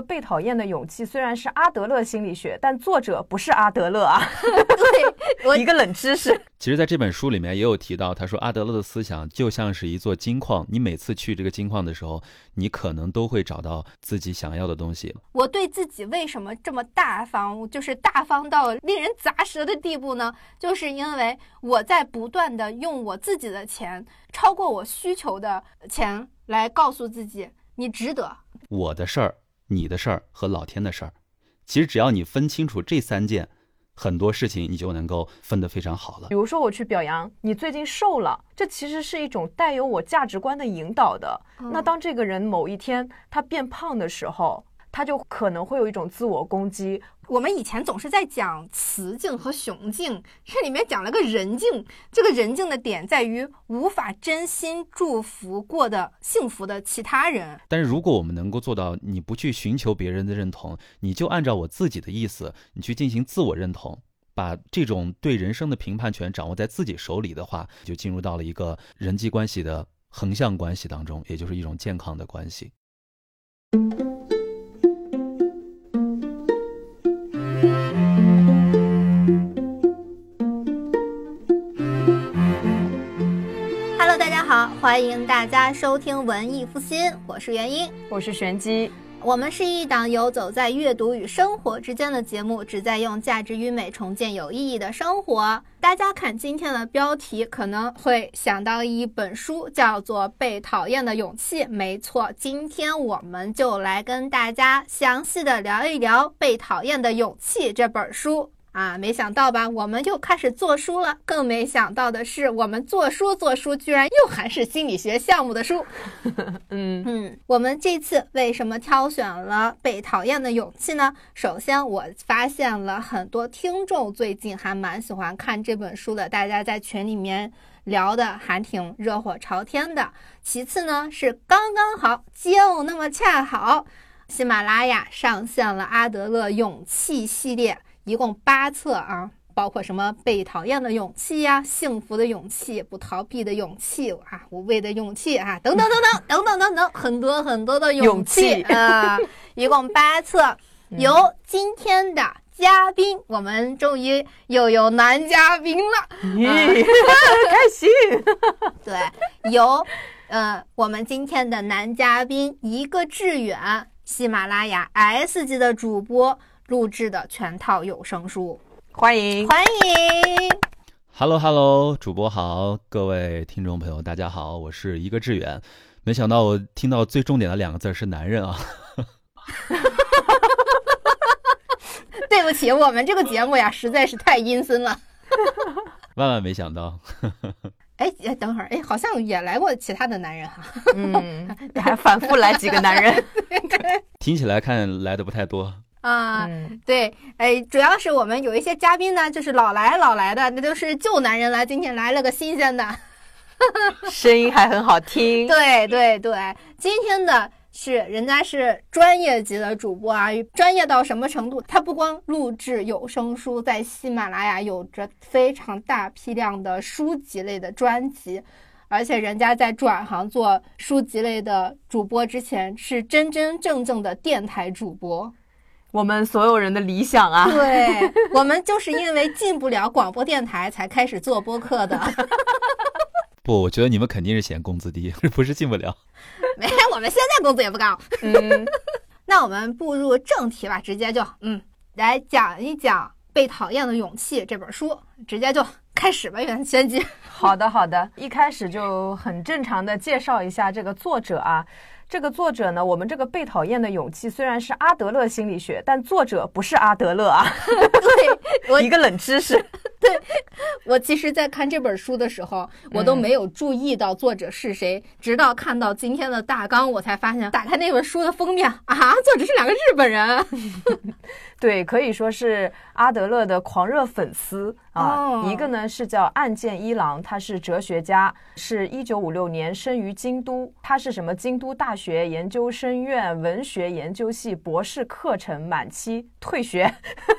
被讨厌的勇气虽然是阿德勒心理学，但作者不是阿德勒啊。对，一个冷知识。其实，在这本书里面也有提到，他说阿德勒的思想就像是一座金矿，你每次去这个金矿的时候，你可能都会找到自己想要的东西。我对自己为什么这么大方，就是大方到令人咂舌的地步呢？就是因为我在不断的用我自己的钱，超过我需求的钱，来告诉自己，你值得。我的事儿。你的事儿和老天的事儿，其实只要你分清楚这三件，很多事情你就能够分得非常好了。比如说，我去表扬你最近瘦了，这其实是一种带有我价值观的引导的。那当这个人某一天他变胖的时候，他就可能会有一种自我攻击。我们以前总是在讲雌竞和雄竞，这里面讲了个人竞。这个人竞的点在于无法真心祝福过的幸福的其他人。但是如果我们能够做到，你不去寻求别人的认同，你就按照我自己的意思，你去进行自我认同，把这种对人生的评判权掌握在自己手里的话，就进入到了一个人际关系的横向关系当中，也就是一种健康的关系。欢迎大家收听文艺复兴，我是元英，我是玄机。我们是一档游走在阅读与生活之间的节目，旨在用价值与美重建有意义的生活。大家看今天的标题，可能会想到一本书，叫做《被讨厌的勇气》。没错，今天我们就来跟大家详细的聊一聊《被讨厌的勇气》这本书。啊，没想到吧？我们就开始做书了。更没想到的是，我们做书做书，居然又还是心理学项目的书。嗯嗯，我们这次为什么挑选了《被讨厌的勇气》呢？首先，我发现了很多听众最近还蛮喜欢看这本书的，大家在群里面聊的还挺热火朝天的。其次呢，是刚刚好，就那么恰好，喜马拉雅上线了阿德勒勇气系列。一共八册啊，包括什么被讨厌的勇气呀、幸福的勇气、不逃避的勇气啊、无畏的勇气啊，等等等等等等等等，很多很多的勇气啊，一共八册。由今天的嘉宾，我们终于又有男嘉宾了，开心。对，由呃我们今天的男嘉宾一个致远，喜马拉雅 S 级的主播。录制的全套有声书，欢迎。欢迎，Hello Hello，主播好，各位听众朋友大家好，我是一个志远，没想到我听到最重点的两个字是男人啊，对不起，我们这个节目呀实在是太阴森了，万万没想到，哎哎，等会儿哎，好像也来过其他的男人哈，嗯，还反复来几个男人，听起来看来的不太多。啊，对，哎，主要是我们有一些嘉宾呢，就是老来老来的，那都是旧男人了。今天来了个新鲜的，声音还很好听。对对对，今天的是人家是专业级的主播啊，专业到什么程度？他不光录制有声书，在喜马拉雅有着非常大批量的书籍类的专辑，而且人家在转行做书籍类的主播之前，是真真正正的电台主播。我们所有人的理想啊！对我们就是因为进不了广播电台，才开始做播客的。不，我觉得你们肯定是嫌工资低，不是进不了。没，我们现在工资也不高。嗯，那我们步入正题吧，直接就嗯来讲一讲《被讨厌的勇气》这本书，直接就开始吧，袁先机。好的，好的，一开始就很正常的介绍一下这个作者啊。这个作者呢，我们这个被讨厌的勇气虽然是阿德勒心理学，但作者不是阿德勒啊。对，一个冷知识。对，我其实，在看这本书的时候，我都没有注意到作者是谁，直到看到今天的大纲，我才发现，打开那本书的封面啊，作者是两个日本人。对，可以说是阿德勒的狂热粉丝啊。一个呢是叫岸见一郎，他是哲学家，是一九五六年生于京都，他是什么京都大学研究生院文学研究系博士课程满期退学，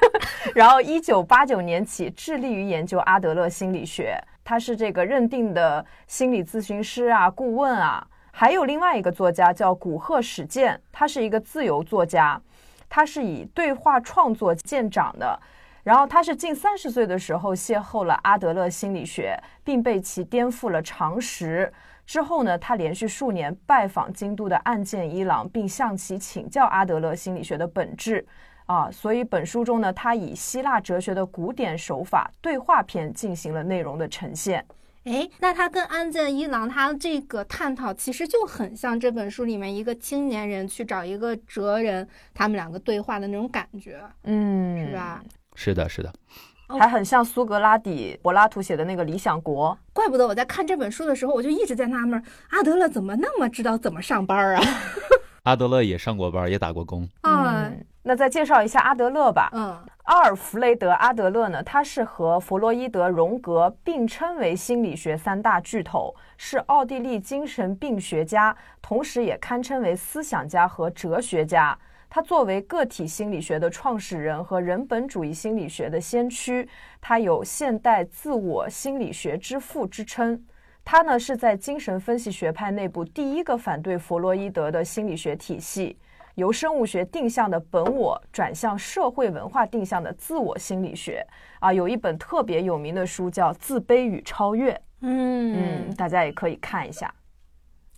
然后一九八九年起致力于研究阿德勒心理学，他是这个认定的心理咨询师啊，顾问啊。还有另外一个作家叫古贺史健，他是一个自由作家。他是以对话创作见长的。然后他是近三十岁的时候邂逅了阿德勒心理学，并被其颠覆了常识。之后呢，他连续数年拜访京都的岸见一郎，并向其请教阿德勒心理学的本质。啊，所以本书中呢，他以希腊哲学的古典手法对话篇进行了内容的呈现。哎，那他跟安见一郎他这个探讨，其实就很像这本书里面一个青年人去找一个哲人，他们两个对话的那种感觉，嗯，是吧？是的，是的，还很像苏格拉底、柏拉图写的那个《理想国》。怪不得我在看这本书的时候，我就一直在纳闷，阿德勒怎么那么知道怎么上班啊？阿德勒也上过班，也打过工。嗯，那再介绍一下阿德勒吧。嗯，阿尔弗雷德·阿德勒呢，他是和弗洛伊德、荣格并称为心理学三大巨头，是奥地利精神病学家，同时也堪称为思想家和哲学家。他作为个体心理学的创始人和人本主义心理学的先驱，他有现代自我心理学之父之称。他呢是在精神分析学派内部第一个反对弗洛伊德的心理学体系，由生物学定向的本我转向社会文化定向的自我心理学。啊，有一本特别有名的书叫《自卑与超越》，嗯，大家也可以看一下。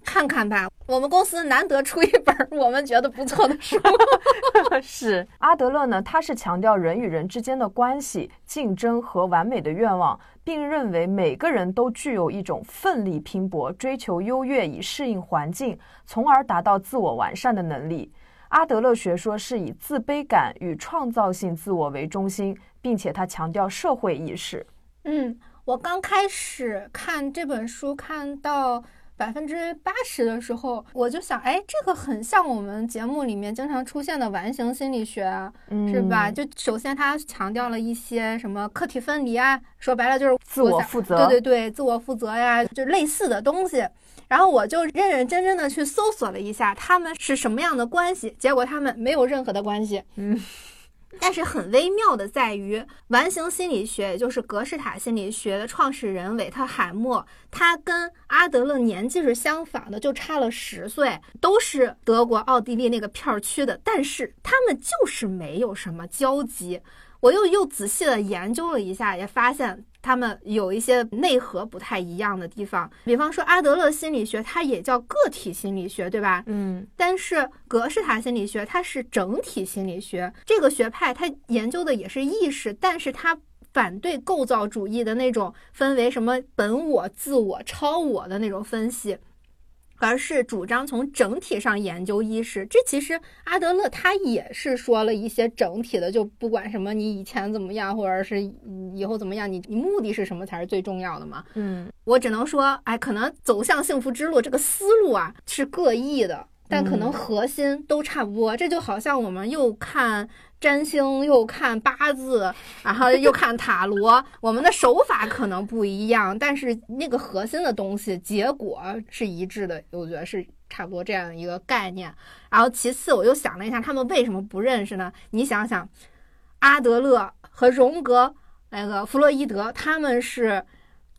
看看吧，我们公司难得出一本我们觉得不错的书。是阿德勒呢，他是强调人与人之间的关系、竞争和完美的愿望，并认为每个人都具有一种奋力拼搏、追求优越以适应环境，从而达到自我完善的能力。阿德勒学说是以自卑感与创造性自我为中心，并且他强调社会意识。嗯，我刚开始看这本书，看到。百分之八十的时候，我就想，哎，这个很像我们节目里面经常出现的完形心理学啊，是吧？就首先他强调了一些什么客体分离啊，说白了就是自我负责，对对对，自我负责呀，就类似的东西。然后我就认认真真的去搜索了一下，他们是什么样的关系，结果他们没有任何的关系。嗯。但是很微妙的在于，完形心理学，也就是格式塔心理学的创始人韦特海默，他跟阿德勒年纪是相仿的，就差了十岁，都是德国、奥地利那个片区的，但是他们就是没有什么交集。我又又仔细的研究了一下，也发现他们有一些内核不太一样的地方。比方说，阿德勒心理学它也叫个体心理学，对吧？嗯。但是格式塔心理学它是整体心理学，这个学派它研究的也是意识，但是它反对构造主义的那种分为什么本我、自我、超我的那种分析。而是主张从整体上研究意识，这其实阿德勒他也是说了一些整体的，就不管什么你以前怎么样，或者是以后怎么样，你你目的是什么才是最重要的嘛。嗯，我只能说，哎，可能走向幸福之路这个思路啊是各异的，但可能核心都差不多。这就好像我们又看。占星又看八字，然后又看塔罗，我们的手法可能不一样，但是那个核心的东西结果是一致的，我觉得是差不多这样一个概念。然后其次，我又想了一下，他们为什么不认识呢？你想想，阿德勒和荣格、那个弗洛伊德，他们是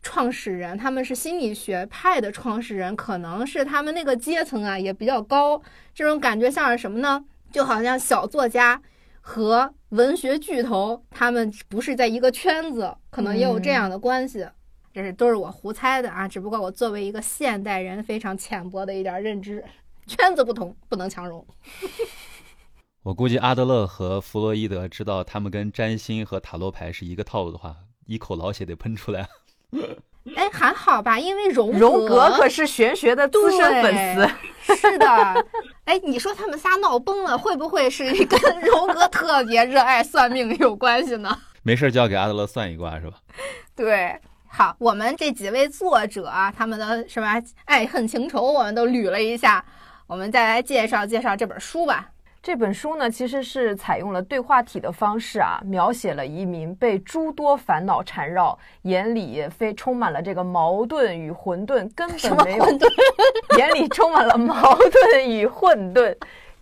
创始人，他们是心理学派的创始人，可能是他们那个阶层啊也比较高，这种感觉像是什么呢？就好像小作家。和文学巨头，他们不是在一个圈子，可能也有这样的关系。这是都是我胡猜的啊，只不过我作为一个现代人，非常浅薄的一点认知，圈子不同，不能强融。我估计阿德勒和弗洛伊德知道他们跟占星和塔罗牌是一个套路的话，一口老血得喷出来。哎，还好吧，因为荣荣格可是玄学的资深粉丝。是的，哎，你说他们仨闹崩了，会不会是跟荣格特别热爱算命有关系呢？没事就要给阿德勒算一卦，是吧？对，好，我们这几位作者啊，他们的什么爱恨情仇，我们都捋了一下，我们再来介绍介绍这本书吧。这本书呢，其实是采用了对话体的方式啊，描写了一名被诸多烦恼缠绕，眼里非充满了这个矛盾与混沌，根本没有 眼里充满了矛盾与混沌，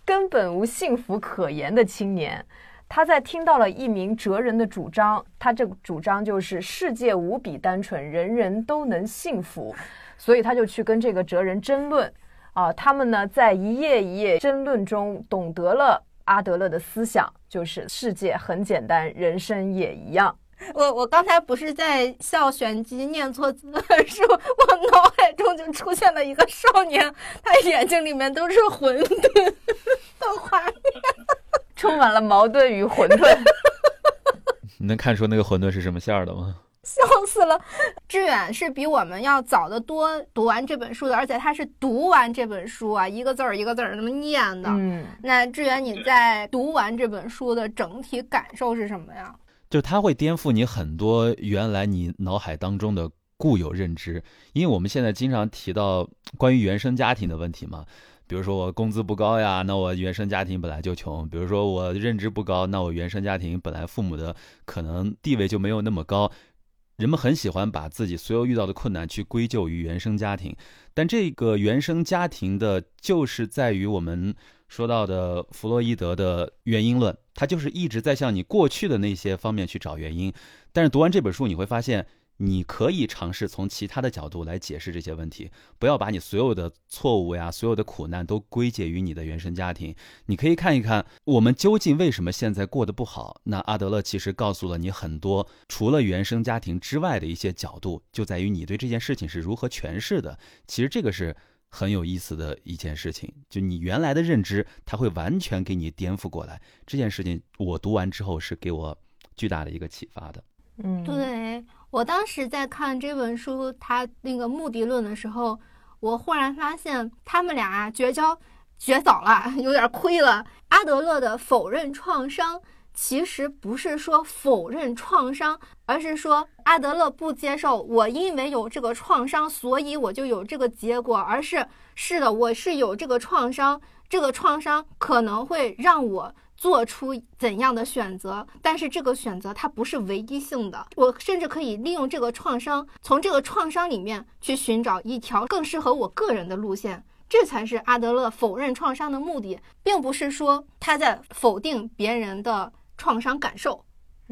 根本无幸福可言的青年。他在听到了一名哲人的主张，他这个主张就是世界无比单纯，人人都能幸福，所以他就去跟这个哲人争论。啊，他们呢在一页一页争论中懂得了阿德勒的思想就是世界很简单，人生也一样。我我刚才不是在笑选机念错字是我脑海中就出现了一个少年，他眼睛里面都是混沌的画面，充满了矛盾与混沌。你能看出那个混沌是什么馅儿的吗？笑死了！志远是比我们要早得多读完这本书的，而且他是读完这本书啊，一个字儿一个字儿那么念的。嗯，那志远你在读完这本书的整体感受是什么呀？就它会颠覆你很多原来你脑海当中的固有认知，因为我们现在经常提到关于原生家庭的问题嘛，比如说我工资不高呀，那我原生家庭本来就穷；比如说我认知不高，那我原生家庭本来父母的可能地位就没有那么高。人们很喜欢把自己所有遇到的困难去归咎于原生家庭，但这个原生家庭的，就是在于我们说到的弗洛伊德的原因论，他就是一直在向你过去的那些方面去找原因。但是读完这本书，你会发现。你可以尝试从其他的角度来解释这些问题，不要把你所有的错误呀、所有的苦难都归结于你的原生家庭。你可以看一看我们究竟为什么现在过得不好。那阿德勒其实告诉了你很多除了原生家庭之外的一些角度，就在于你对这件事情是如何诠释的。其实这个是很有意思的一件事情，就你原来的认知，它会完全给你颠覆过来。这件事情我读完之后是给我巨大的一个启发的。嗯，对。我当时在看这本书，他那个目的论的时候，我忽然发现他们俩绝交绝早了，有点亏了。阿德勒的否认创伤，其实不是说否认创伤，而是说阿德勒不接受我因为有这个创伤，所以我就有这个结果，而是是的，我是有这个创伤，这个创伤可能会让我。做出怎样的选择？但是这个选择它不是唯一性的。我甚至可以利用这个创伤，从这个创伤里面去寻找一条更适合我个人的路线。这才是阿德勒否认创伤的目的，并不是说他在否定别人的创伤感受。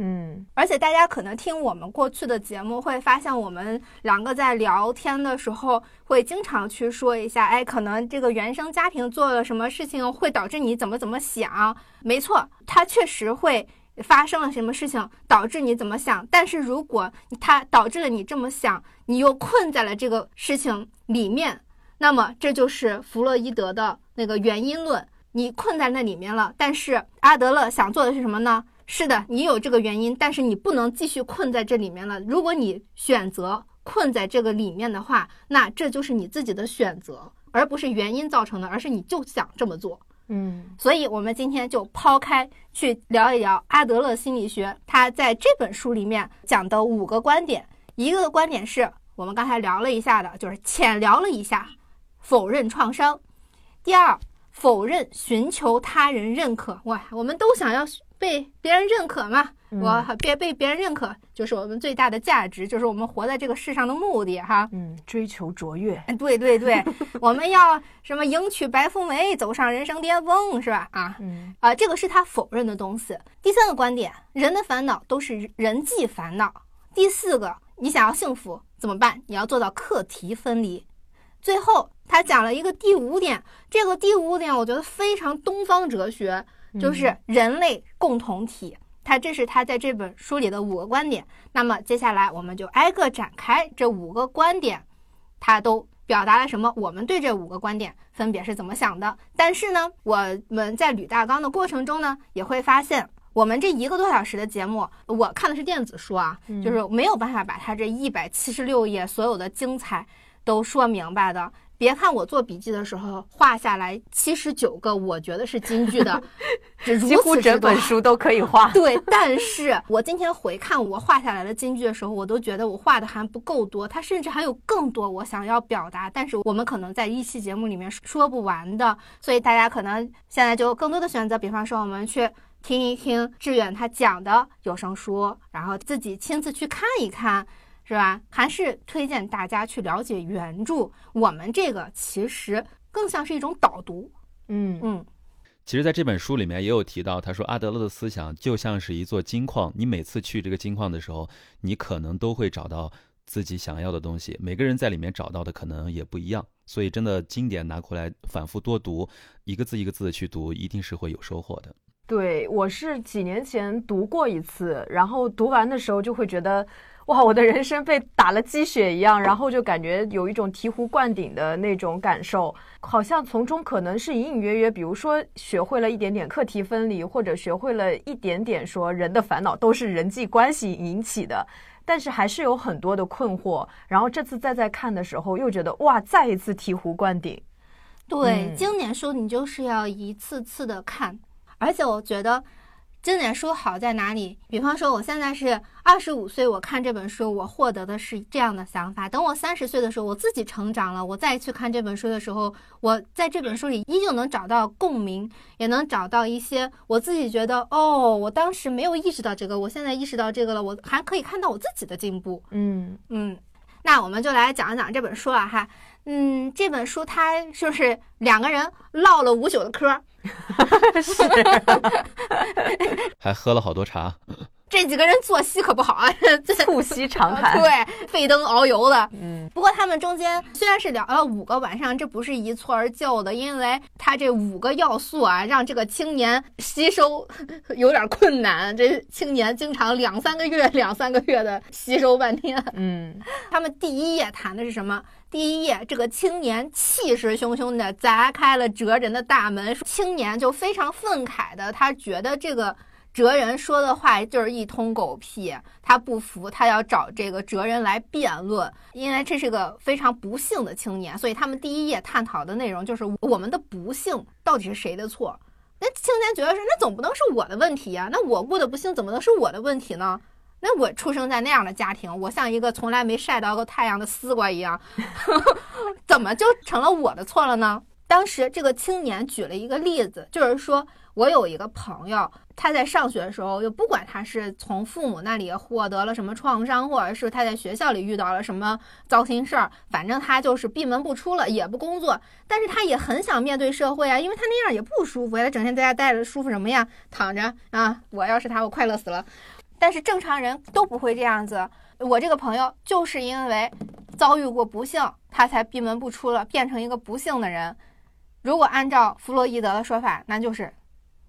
嗯，而且大家可能听我们过去的节目，会发现我们两个在聊天的时候，会经常去说一下，哎，可能这个原生家庭做了什么事情，会导致你怎么怎么想。没错，它确实会发生了什么事情，导致你怎么想。但是如果它导致了你这么想，你又困在了这个事情里面，那么这就是弗洛伊德的那个原因论，你困在那里面了。但是阿德勒想做的是什么呢？是的，你有这个原因，但是你不能继续困在这里面了。如果你选择困在这个里面的话，那这就是你自己的选择，而不是原因造成的，而是你就想这么做。嗯，所以我们今天就抛开去聊一聊阿德勒心理学，他在这本书里面讲的五个观点。一个观点是我们刚才聊了一下的，就是浅聊了一下否认创伤。第二，否认寻求他人认可。哇，我们都想要。被别人认可嘛？我别被别人认可，就是我们最大的价值，就是我们活在这个世上的目的哈。嗯，追求卓越。哎，对对对，我们要什么迎娶白富美，走上人生巅峰，是吧？啊，嗯啊，这个是他否认的东西。第三个观点，人的烦恼都是人际烦恼。第四个，你想要幸福怎么办？你要做到课题分离。最后，他讲了一个第五点，这个第五点我觉得非常东方哲学。就是人类共同体，他这是他在这本书里的五个观点。那么接下来我们就挨个展开这五个观点，他都表达了什么？我们对这五个观点分别是怎么想的？但是呢，我们在捋大纲的过程中呢，也会发现，我们这一个多小时的节目，我看的是电子书啊，就是没有办法把它这一百七十六页所有的精彩都说明白的。别看我做笔记的时候画下来七十九个，我觉得是金句的，几乎整本书都可以画。对，但是我今天回看我画下来的金句的时候，我都觉得我画的还不够多，它甚至还有更多我想要表达，但是我们可能在一期节目里面说不完的，所以大家可能现在就更多的选择，比方说我们去听一听志远他讲的有声书，然后自己亲自去看一看。是吧？还是推荐大家去了解原著。我们这个其实更像是一种导读。嗯嗯。其实，在这本书里面也有提到，他说阿德勒的思想就像是一座金矿，你每次去这个金矿的时候，你可能都会找到自己想要的东西。每个人在里面找到的可能也不一样，所以真的经典拿过来反复多读，一个字一个字的去读，一定是会有收获的。对，我是几年前读过一次，然后读完的时候就会觉得，哇，我的人生被打了鸡血一样，然后就感觉有一种醍醐灌顶的那种感受，好像从中可能是隐隐约约，比如说学会了一点点课题分离，或者学会了一点点说人的烦恼都是人际关系引起的，但是还是有很多的困惑。然后这次再再看的时候，又觉得哇，再一次醍醐灌顶。对，经典书你就是要一次次的看。而且我觉得，经典书好在哪里？比方说，我现在是二十五岁，我看这本书，我获得的是这样的想法。等我三十岁的时候，我自己成长了，我再去看这本书的时候，我在这本书里依旧能找到共鸣，也能找到一些我自己觉得，哦，我当时没有意识到这个，我现在意识到这个了，我还可以看到我自己的进步。嗯嗯，那我们就来讲一讲这本书了哈。嗯，这本书它就是两个人唠了五九的嗑。是，还喝了好多茶。这几个人作息可不好啊，促膝长谈，对，费灯熬油的。嗯，不过他们中间虽然是聊了五个晚上，这不是一蹴而就的，因为他这五个要素啊，让这个青年吸收有点困难。这青年经常两三个月、两三个月的吸收半天。嗯，他们第一页谈的是什么？第一页，这个青年气势汹汹地砸开了哲人的大门，青年就非常愤慨的，他觉得这个哲人说的话就是一通狗屁，他不服，他要找这个哲人来辩论，因为这是个非常不幸的青年，所以他们第一页探讨的内容就是我们的不幸到底是谁的错？那青年觉得是，那总不能是我的问题呀，那我过得不幸怎么能是我的问题呢？那我出生在那样的家庭，我像一个从来没晒到过太阳的丝瓜一样，怎么就成了我的错了呢？当时这个青年举了一个例子，就是说我有一个朋友，他在上学的时候，就不管他是从父母那里获得了什么创伤，或者是他在学校里遇到了什么糟心事儿，反正他就是闭门不出了，也不工作，但是他也很想面对社会啊，因为他那样也不舒服呀，他整天在家待着舒服什么呀？躺着啊，我要是他，我快乐死了。但是正常人都不会这样子。我这个朋友就是因为遭遇过不幸，他才闭门不出了，变成一个不幸的人。如果按照弗洛伊德的说法，那就是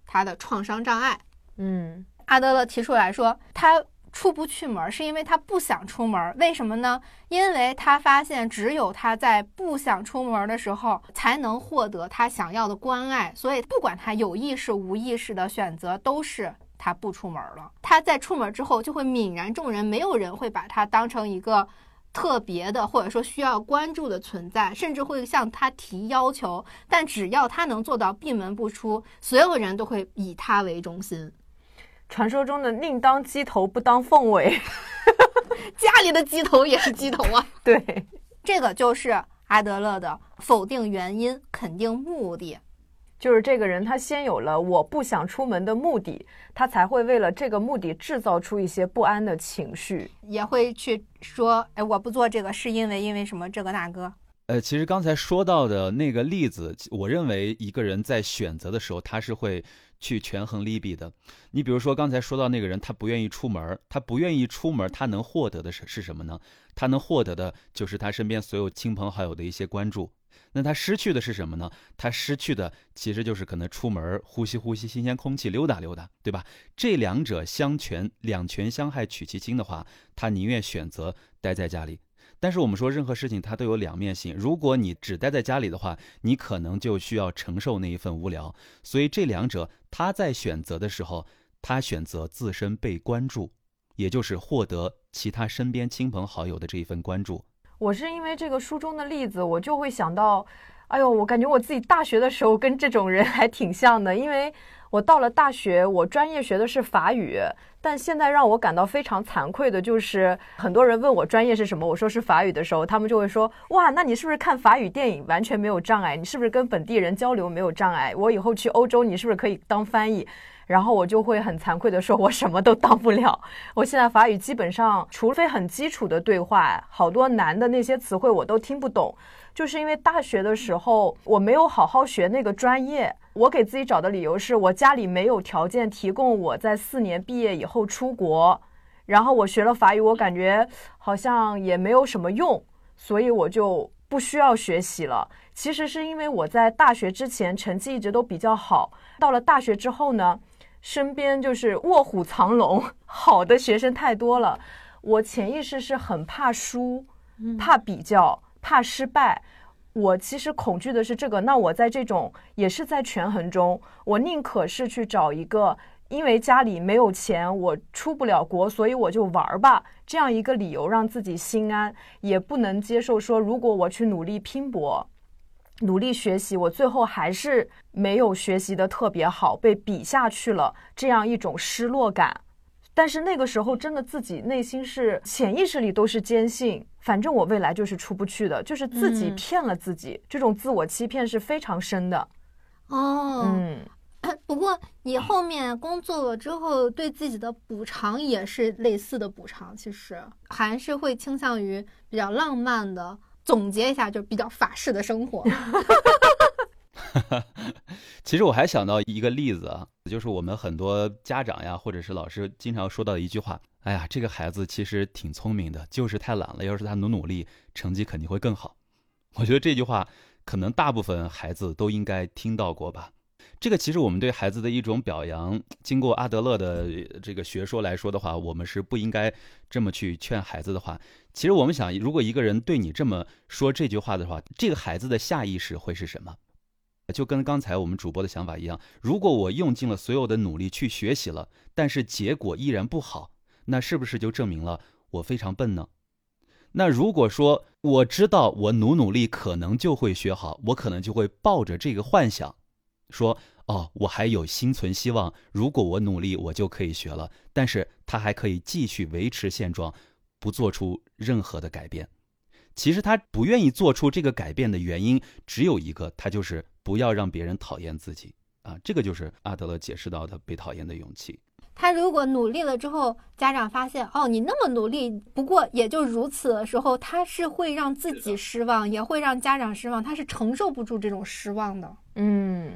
他的创伤障碍。嗯，阿德勒提出来说，他出不去门是因为他不想出门。为什么呢？因为他发现只有他在不想出门的时候，才能获得他想要的关爱。所以，不管他有意识无意识的选择，都是。他不出门了，他在出门之后就会泯然众人，没有人会把他当成一个特别的或者说需要关注的存在，甚至会向他提要求。但只要他能做到闭门不出，所有人都会以他为中心。传说中的宁当鸡头不当凤尾，家里的鸡头也是鸡头啊。对，这个就是阿德勒的否定原因，肯定目的。就是这个人，他先有了我不想出门的目的，他才会为了这个目的制造出一些不安的情绪，也会去说，哎，我不做这个是因为因为什么这个那个。呃，其实刚才说到的那个例子，我认为一个人在选择的时候，他是会去权衡利弊的。你比如说刚才说到那个人，他不愿意出门，他不愿意出门，他能获得的是是什么呢？他能获得的就是他身边所有亲朋好友的一些关注。那他失去的是什么呢？他失去的其实就是可能出门呼吸呼吸新鲜空气，溜达溜达，对吧？这两者相权，两权相害取其轻的话，他宁愿选择待在家里。但是我们说任何事情它都有两面性，如果你只待在家里的话，你可能就需要承受那一份无聊。所以这两者他在选择的时候，他选择自身被关注，也就是获得其他身边亲朋好友的这一份关注。我是因为这个书中的例子，我就会想到，哎呦，我感觉我自己大学的时候跟这种人还挺像的。因为我到了大学，我专业学的是法语，但现在让我感到非常惭愧的就是，很多人问我专业是什么，我说是法语的时候，他们就会说，哇，那你是不是看法语电影完全没有障碍？你是不是跟本地人交流没有障碍？我以后去欧洲，你是不是可以当翻译？然后我就会很惭愧的说，我什么都当不了。我现在法语基本上，除非很基础的对话，好多难的那些词汇我都听不懂。就是因为大学的时候我没有好好学那个专业，我给自己找的理由是我家里没有条件提供我在四年毕业以后出国。然后我学了法语，我感觉好像也没有什么用，所以我就不需要学习了。其实是因为我在大学之前成绩一直都比较好，到了大学之后呢。身边就是卧虎藏龙，好的学生太多了，我潜意识是很怕输，怕比较，怕失败。我其实恐惧的是这个。那我在这种也是在权衡中，我宁可是去找一个，因为家里没有钱，我出不了国，所以我就玩儿吧，这样一个理由让自己心安，也不能接受说，如果我去努力拼搏。努力学习，我最后还是没有学习的特别好，被比下去了，这样一种失落感。但是那个时候，真的自己内心是潜意识里都是坚信，反正我未来就是出不去的，就是自己骗了自己，这种自我欺骗是非常深的。哦，嗯，不过你后面工作了之后，对自己的补偿也是类似的补偿，其实还是会倾向于比较浪漫的。总结一下，就比较法式的生活。其实我还想到一个例子啊，就是我们很多家长呀，或者是老师经常说到的一句话：“哎呀，这个孩子其实挺聪明的，就是太懒了。要是他努努力，成绩肯定会更好。”我觉得这句话可能大部分孩子都应该听到过吧。这个其实我们对孩子的一种表扬，经过阿德勒的这个学说来说的话，我们是不应该这么去劝孩子的话。其实我们想，如果一个人对你这么说这句话的话，这个孩子的下意识会是什么？就跟刚才我们主播的想法一样，如果我用尽了所有的努力去学习了，但是结果依然不好，那是不是就证明了我非常笨呢？那如果说我知道我努努力可能就会学好，我可能就会抱着这个幻想。说哦，我还有心存希望，如果我努力，我就可以学了。但是他还可以继续维持现状，不做出任何的改变。其实他不愿意做出这个改变的原因只有一个，他就是不要让别人讨厌自己啊。这个就是阿德勒解释到的被讨厌的勇气。他如果努力了之后，家长发现哦，你那么努力，不过也就如此的时候，他是会让自己失望，也会让家长失望，他是承受不住这种失望的。嗯。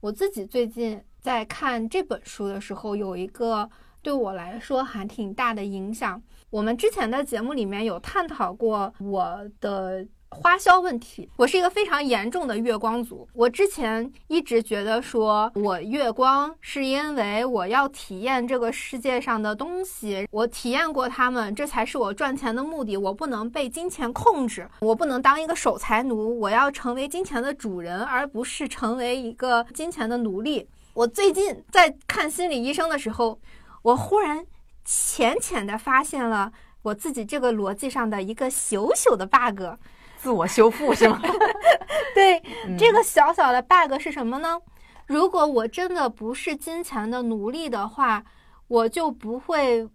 我自己最近在看这本书的时候，有一个对我来说还挺大的影响。我们之前的节目里面有探讨过我的。花销问题，我是一个非常严重的月光族。我之前一直觉得说，我月光是因为我要体验这个世界上的东西，我体验过它们，这才是我赚钱的目的。我不能被金钱控制，我不能当一个守财奴，我要成为金钱的主人，而不是成为一个金钱的奴隶。我最近在看心理医生的时候，我忽然浅浅的发现了我自己这个逻辑上的一个小小的 bug。自我修复是吗？对，这个小小的 bug 是什么呢？如果我真的不是金钱的奴隶的话，我就不会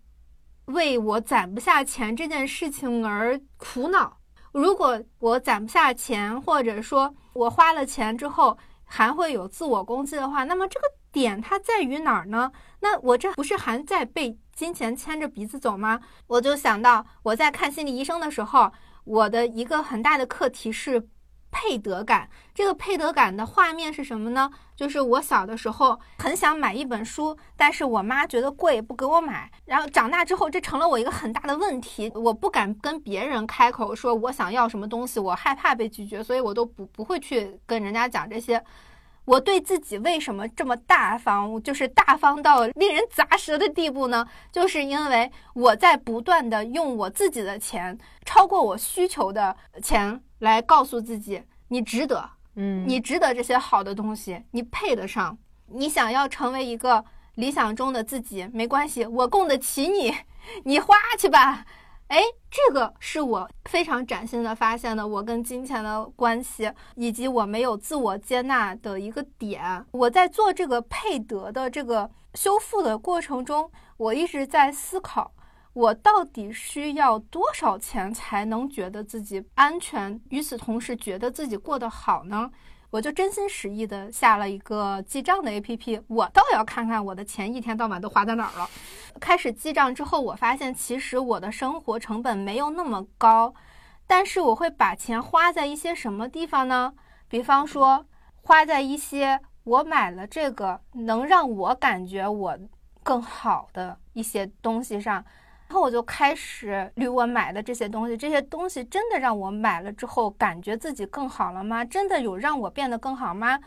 为我攒不下钱这件事情而苦恼。如果我攒不下钱，或者说我花了钱之后还会有自我攻击的话，那么这个点它在于哪儿呢？那我这不是还在被金钱牵着鼻子走吗？我就想到我在看心理医生的时候。我的一个很大的课题是配得感。这个配得感的画面是什么呢？就是我小的时候很想买一本书，但是我妈觉得贵，不给我买。然后长大之后，这成了我一个很大的问题。我不敢跟别人开口说我想要什么东西，我害怕被拒绝，所以我都不不会去跟人家讲这些。我对自己为什么这么大方，就是大方到令人咂舌的地步呢？就是因为我在不断的用我自己的钱，超过我需求的钱，来告诉自己，你值得，嗯，你值得这些好的东西，你配得上。你想要成为一个理想中的自己，没关系，我供得起你，你花去吧。哎，这个是我非常崭新的发现的，我跟金钱的关系，以及我没有自我接纳的一个点。我在做这个配得的这个修复的过程中，我一直在思考，我到底需要多少钱才能觉得自己安全，与此同时觉得自己过得好呢？我就真心实意的下了一个记账的 A P P，我倒要看看我的钱一天到晚都花在哪儿了。开始记账之后，我发现其实我的生活成本没有那么高，但是我会把钱花在一些什么地方呢？比方说，花在一些我买了这个能让我感觉我更好的一些东西上。然后我就开始捋我买的这些东西，这些东西真的让我买了之后感觉自己更好了吗？真的有让我变得更好吗？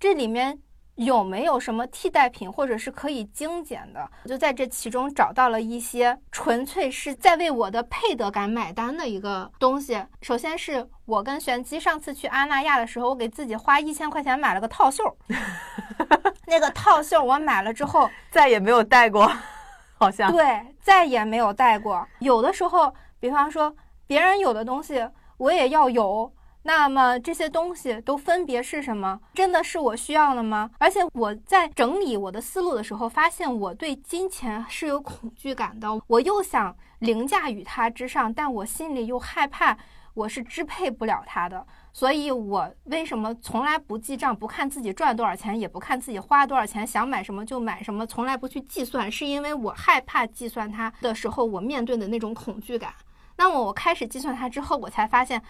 这里面有没有什么替代品，或者是可以精简的？我就在这其中找到了一些纯粹是在为我的配得感买单的一个东西。首先是我跟玄机上次去阿那亚的时候，我给自己花一千块钱买了个套袖，那个套袖我买了之后再也没有戴过，好像对，再也没有戴过。有的时候，比方说别人有的东西，我也要有。那么这些东西都分别是什么？真的是我需要的吗？而且我在整理我的思路的时候，发现我对金钱是有恐惧感的。我又想凌驾于它之上，但我心里又害怕我是支配不了它的。所以，我为什么从来不记账，不看自己赚多少钱，也不看自己花多少钱，想买什么就买什么，从来不去计算，是因为我害怕计算它的时候，我面对的那种恐惧感。那么我开始计算它之后，我才发现，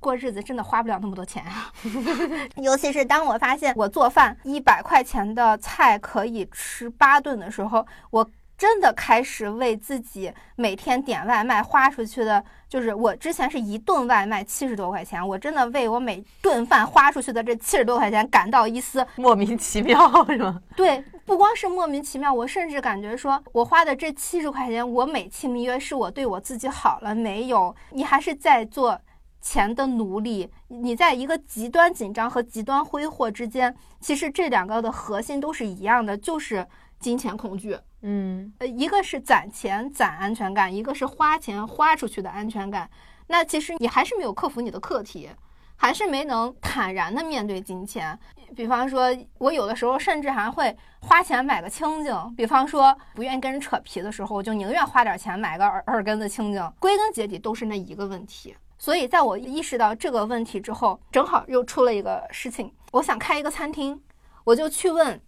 过日子真的花不了那么多钱啊。尤其是当我发现我做饭一百块钱的菜可以吃八顿的时候，我。真的开始为自己每天点外卖花出去的，就是我之前是一顿外卖七十多块钱，我真的为我每顿饭花出去的这七十多块钱感到一丝莫名其妙，是吗？对，不光是莫名其妙，我甚至感觉说我花的这七十块钱，我美其名曰是我对我自己好了没有？你还是在做钱的奴隶，你在一个极端紧张和极端挥霍之间，其实这两个的核心都是一样的，就是金钱恐惧。嗯，呃，一个是攒钱攒安全感，一个是花钱花出去的安全感。那其实你还是没有克服你的课题，还是没能坦然的面对金钱。比方说，我有的时候甚至还会花钱买个清净。比方说，不愿意跟人扯皮的时候，我就宁愿花点钱买个耳耳根子清净。归根结底都是那一个问题。所以，在我意识到这个问题之后，正好又出了一个事情，我想开一个餐厅，我就去问。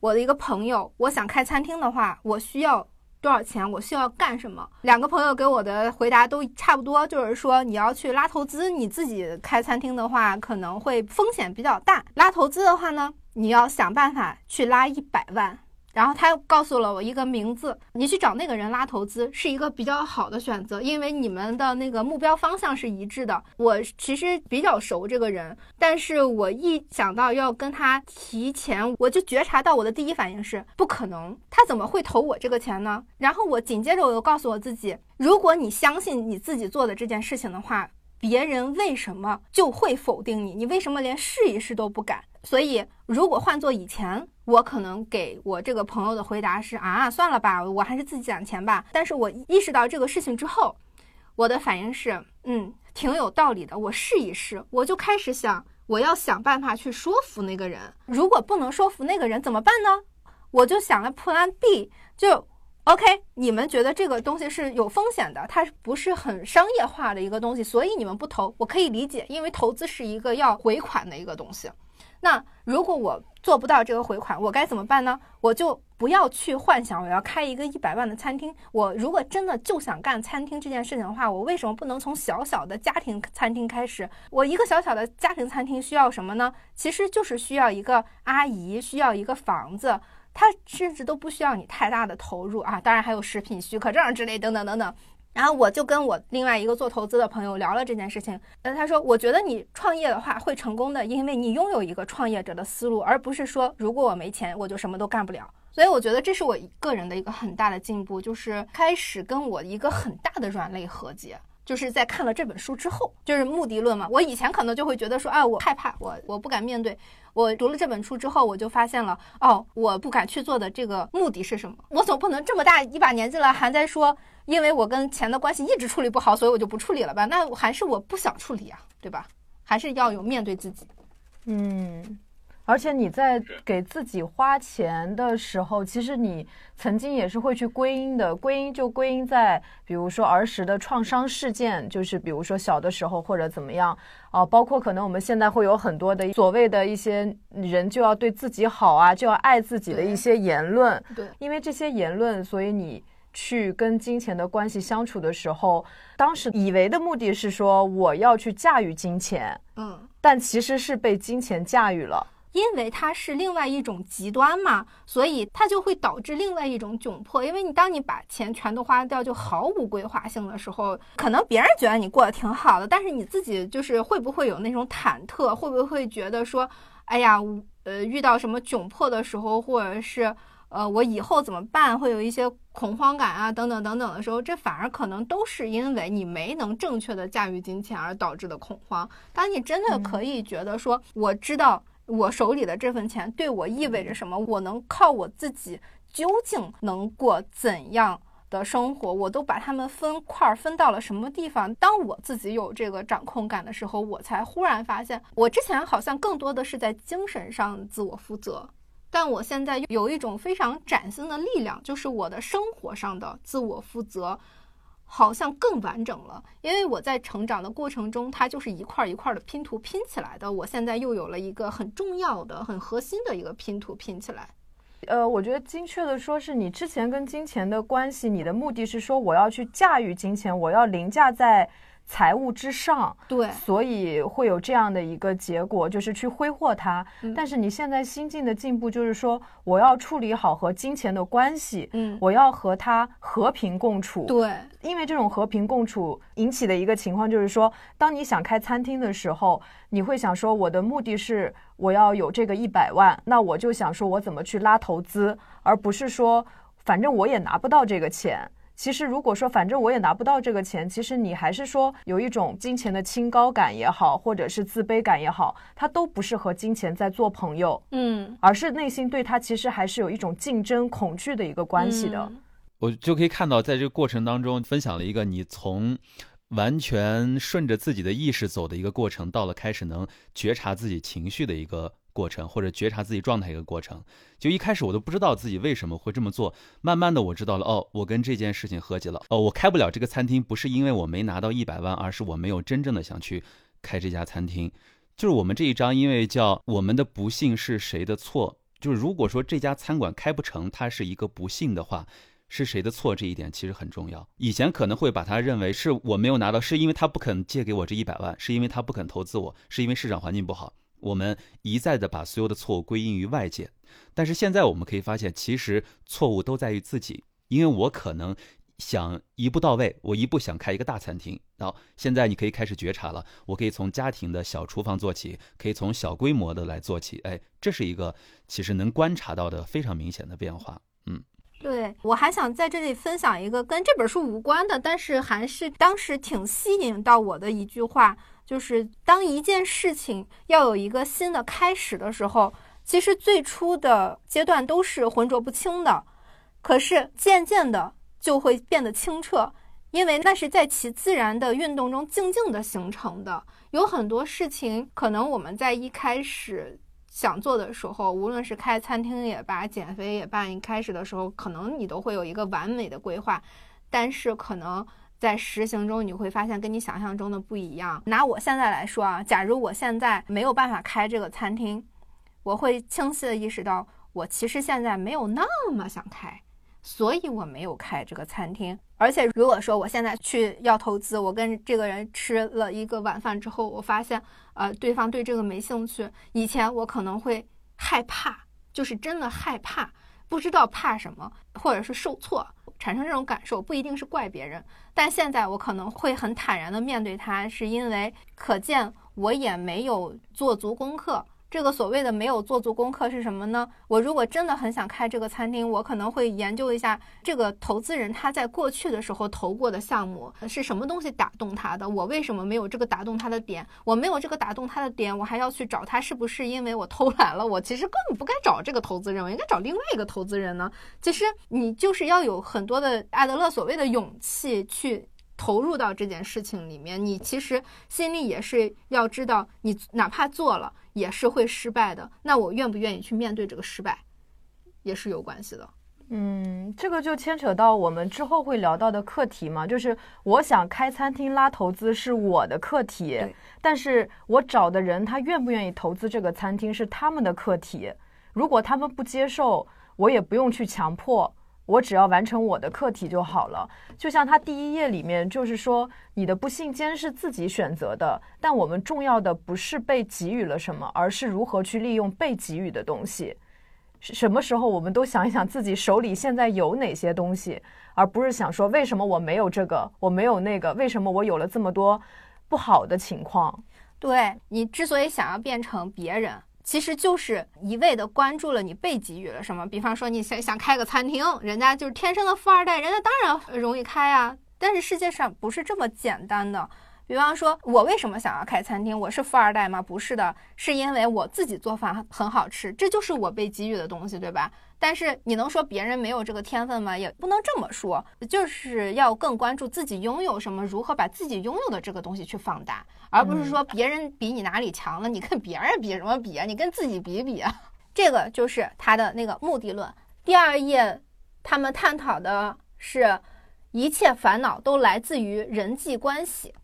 我的一个朋友，我想开餐厅的话，我需要多少钱？我需要干什么？两个朋友给我的回答都差不多，就是说你要去拉投资，你自己开餐厅的话可能会风险比较大。拉投资的话呢，你要想办法去拉一百万。然后他又告诉了我一个名字，你去找那个人拉投资是一个比较好的选择，因为你们的那个目标方向是一致的。我其实比较熟这个人，但是我一想到要跟他提钱，我就觉察到我的第一反应是不可能，他怎么会投我这个钱呢？然后我紧接着我又告诉我自己，如果你相信你自己做的这件事情的话，别人为什么就会否定你？你为什么连试一试都不敢？所以，如果换做以前，我可能给我这个朋友的回答是啊，算了吧，我还是自己攒钱吧。但是我意识到这个事情之后，我的反应是，嗯，挺有道理的，我试一试。我就开始想，我要想办法去说服那个人。如果不能说服那个人怎么办呢？我就想了 Plan B，就 OK。你们觉得这个东西是有风险的，它不是很商业化的一个东西，所以你们不投，我可以理解，因为投资是一个要回款的一个东西。那如果我做不到这个回款，我该怎么办呢？我就不要去幻想我要开一个一百万的餐厅。我如果真的就想干餐厅这件事情的话，我为什么不能从小小的家庭餐厅开始？我一个小小的家庭餐厅需要什么呢？其实就是需要一个阿姨，需要一个房子，它甚至都不需要你太大的投入啊。当然还有食品许可证之类等等等等。然后我就跟我另外一个做投资的朋友聊了这件事情，呃，他说，我觉得你创业的话会成功的，因为你拥有一个创业者的思路，而不是说如果我没钱我就什么都干不了。所以我觉得这是我一个人的一个很大的进步，就是开始跟我一个很大的软肋和解，就是在看了这本书之后，就是目的论嘛。我以前可能就会觉得说，啊，我害怕，我我不敢面对。我读了这本书之后，我就发现了，哦，我不敢去做的这个目的是什么？我总不能这么大一把年纪了，还在说。因为我跟钱的关系一直处理不好，所以我就不处理了吧？那还是我不想处理啊，对吧？还是要有面对自己。嗯，而且你在给自己花钱的时候，其实你曾经也是会去归因的，归因就归因在，比如说儿时的创伤事件，就是比如说小的时候或者怎么样啊，包括可能我们现在会有很多的所谓的一些人就要对自己好啊，就要爱自己的一些言论。对，因为这些言论，所以你。去跟金钱的关系相处的时候，当时以为的目的是说我要去驾驭金钱，嗯，但其实是被金钱驾驭了，因为它是另外一种极端嘛，所以它就会导致另外一种窘迫。因为你当你把钱全都花掉，就毫无规划性的时候，可能别人觉得你过得挺好的，但是你自己就是会不会有那种忐忑，会不会觉得说，哎呀，呃遇到什么窘迫的时候，或者是呃我以后怎么办，会有一些恐慌感啊等等等等的时候，这反而可能都是因为你没能正确的驾驭金钱而导致的恐慌。当你真的可以觉得说，我知道我手里的这份钱对我意味着什么，我能靠我自己究竟能过怎样。的生活，我都把它们分块分到了什么地方？当我自己有这个掌控感的时候，我才忽然发现，我之前好像更多的是在精神上自我负责，但我现在有一种非常崭新的力量，就是我的生活上的自我负责，好像更完整了。因为我在成长的过程中，它就是一块一块的拼图拼起来的。我现在又有了一个很重要的、很核心的一个拼图拼起来。呃，我觉得精确的说，是你之前跟金钱的关系，你的目的是说我要去驾驭金钱，我要凌驾在。财务之上，对，所以会有这样的一个结果，就是去挥霍它。但是你现在心境的进步，就是说我要处理好和金钱的关系，嗯，我要和它和平共处。对，因为这种和平共处引起的一个情况，就是说，当你想开餐厅的时候，你会想说，我的目的是我要有这个一百万，那我就想说我怎么去拉投资，而不是说反正我也拿不到这个钱。其实，如果说反正我也拿不到这个钱，其实你还是说有一种金钱的清高感也好，或者是自卑感也好，它都不是和金钱在做朋友，嗯，而是内心对它其实还是有一种竞争、恐惧的一个关系的。我就可以看到，在这个过程当中，分享了一个你从完全顺着自己的意识走的一个过程，到了开始能觉察自己情绪的一个。过程或者觉察自己状态一个过程，就一开始我都不知道自己为什么会这么做，慢慢的我知道了，哦，我跟这件事情和解了，哦，我开不了这个餐厅，不是因为我没拿到一百万，而是我没有真正的想去开这家餐厅。就是我们这一章，因为叫我们的不幸是谁的错？就是如果说这家餐馆开不成，它是一个不幸的话，是谁的错？这一点其实很重要。以前可能会把它认为是我没有拿到，是因为他不肯借给我这一百万，是因为他不肯投资我，是因为市场环境不好。我们一再的把所有的错误归因于外界，但是现在我们可以发现，其实错误都在于自己。因为我可能想一步到位，我一步想开一个大餐厅，然后现在你可以开始觉察了，我可以从家庭的小厨房做起，可以从小规模的来做起。哎，这是一个其实能观察到的非常明显的变化。嗯，对我还想在这里分享一个跟这本书无关的，但是还是当时挺吸引到我的一句话。就是当一件事情要有一个新的开始的时候，其实最初的阶段都是浑浊不清的，可是渐渐的就会变得清澈，因为那是在其自然的运动中静静的形成的。有很多事情，可能我们在一开始想做的时候，无论是开餐厅也罢，减肥也罢，一开始的时候，可能你都会有一个完美的规划，但是可能。在实行中，你会发现跟你想象中的不一样。拿我现在来说啊，假如我现在没有办法开这个餐厅，我会清晰的意识到，我其实现在没有那么想开，所以我没有开这个餐厅。而且，如果说我现在去要投资，我跟这个人吃了一个晚饭之后，我发现，呃，对方对这个没兴趣。以前我可能会害怕，就是真的害怕，不知道怕什么，或者是受挫。产生这种感受不一定是怪别人，但现在我可能会很坦然的面对它，是因为可见我也没有做足功课。这个所谓的没有做足功课是什么呢？我如果真的很想开这个餐厅，我可能会研究一下这个投资人他在过去的时候投过的项目是什么东西打动他的，我为什么没有这个打动他的点？我没有这个打动他的点，我还要去找他，是不是因为我偷懒了？我其实根本不该找这个投资人，我应该找另外一个投资人呢？其实你就是要有很多的阿德勒所谓的勇气去。投入到这件事情里面，你其实心里也是要知道，你哪怕做了也是会失败的。那我愿不愿意去面对这个失败，也是有关系的。嗯，这个就牵扯到我们之后会聊到的课题嘛，就是我想开餐厅拉投资是我的课题，但是我找的人他愿不愿意投资这个餐厅是他们的课题。如果他们不接受，我也不用去强迫。我只要完成我的课题就好了。就像他第一页里面就是说，你的不幸间是自己选择的，但我们重要的不是被给予了什么，而是如何去利用被给予的东西。什么时候我们都想一想自己手里现在有哪些东西，而不是想说为什么我没有这个，我没有那个，为什么我有了这么多不好的情况？对你之所以想要变成别人。其实就是一味的关注了你被给予了什么。比方说，你想想开个餐厅，人家就是天生的富二代，人家当然容易开啊。但是世界上不是这么简单的。比方说，我为什么想要开餐厅？我是富二代吗？不是的，是因为我自己做饭很好吃，这就是我被给予的东西，对吧？但是你能说别人没有这个天分吗？也不能这么说，就是要更关注自己拥有什么，如何把自己拥有的这个东西去放大，而不是说别人比你哪里强了，你跟别人比什么比啊？你跟自己比比啊？这个就是他的那个目的论。第二页，他们探讨的是，一切烦恼都来自于人际关系。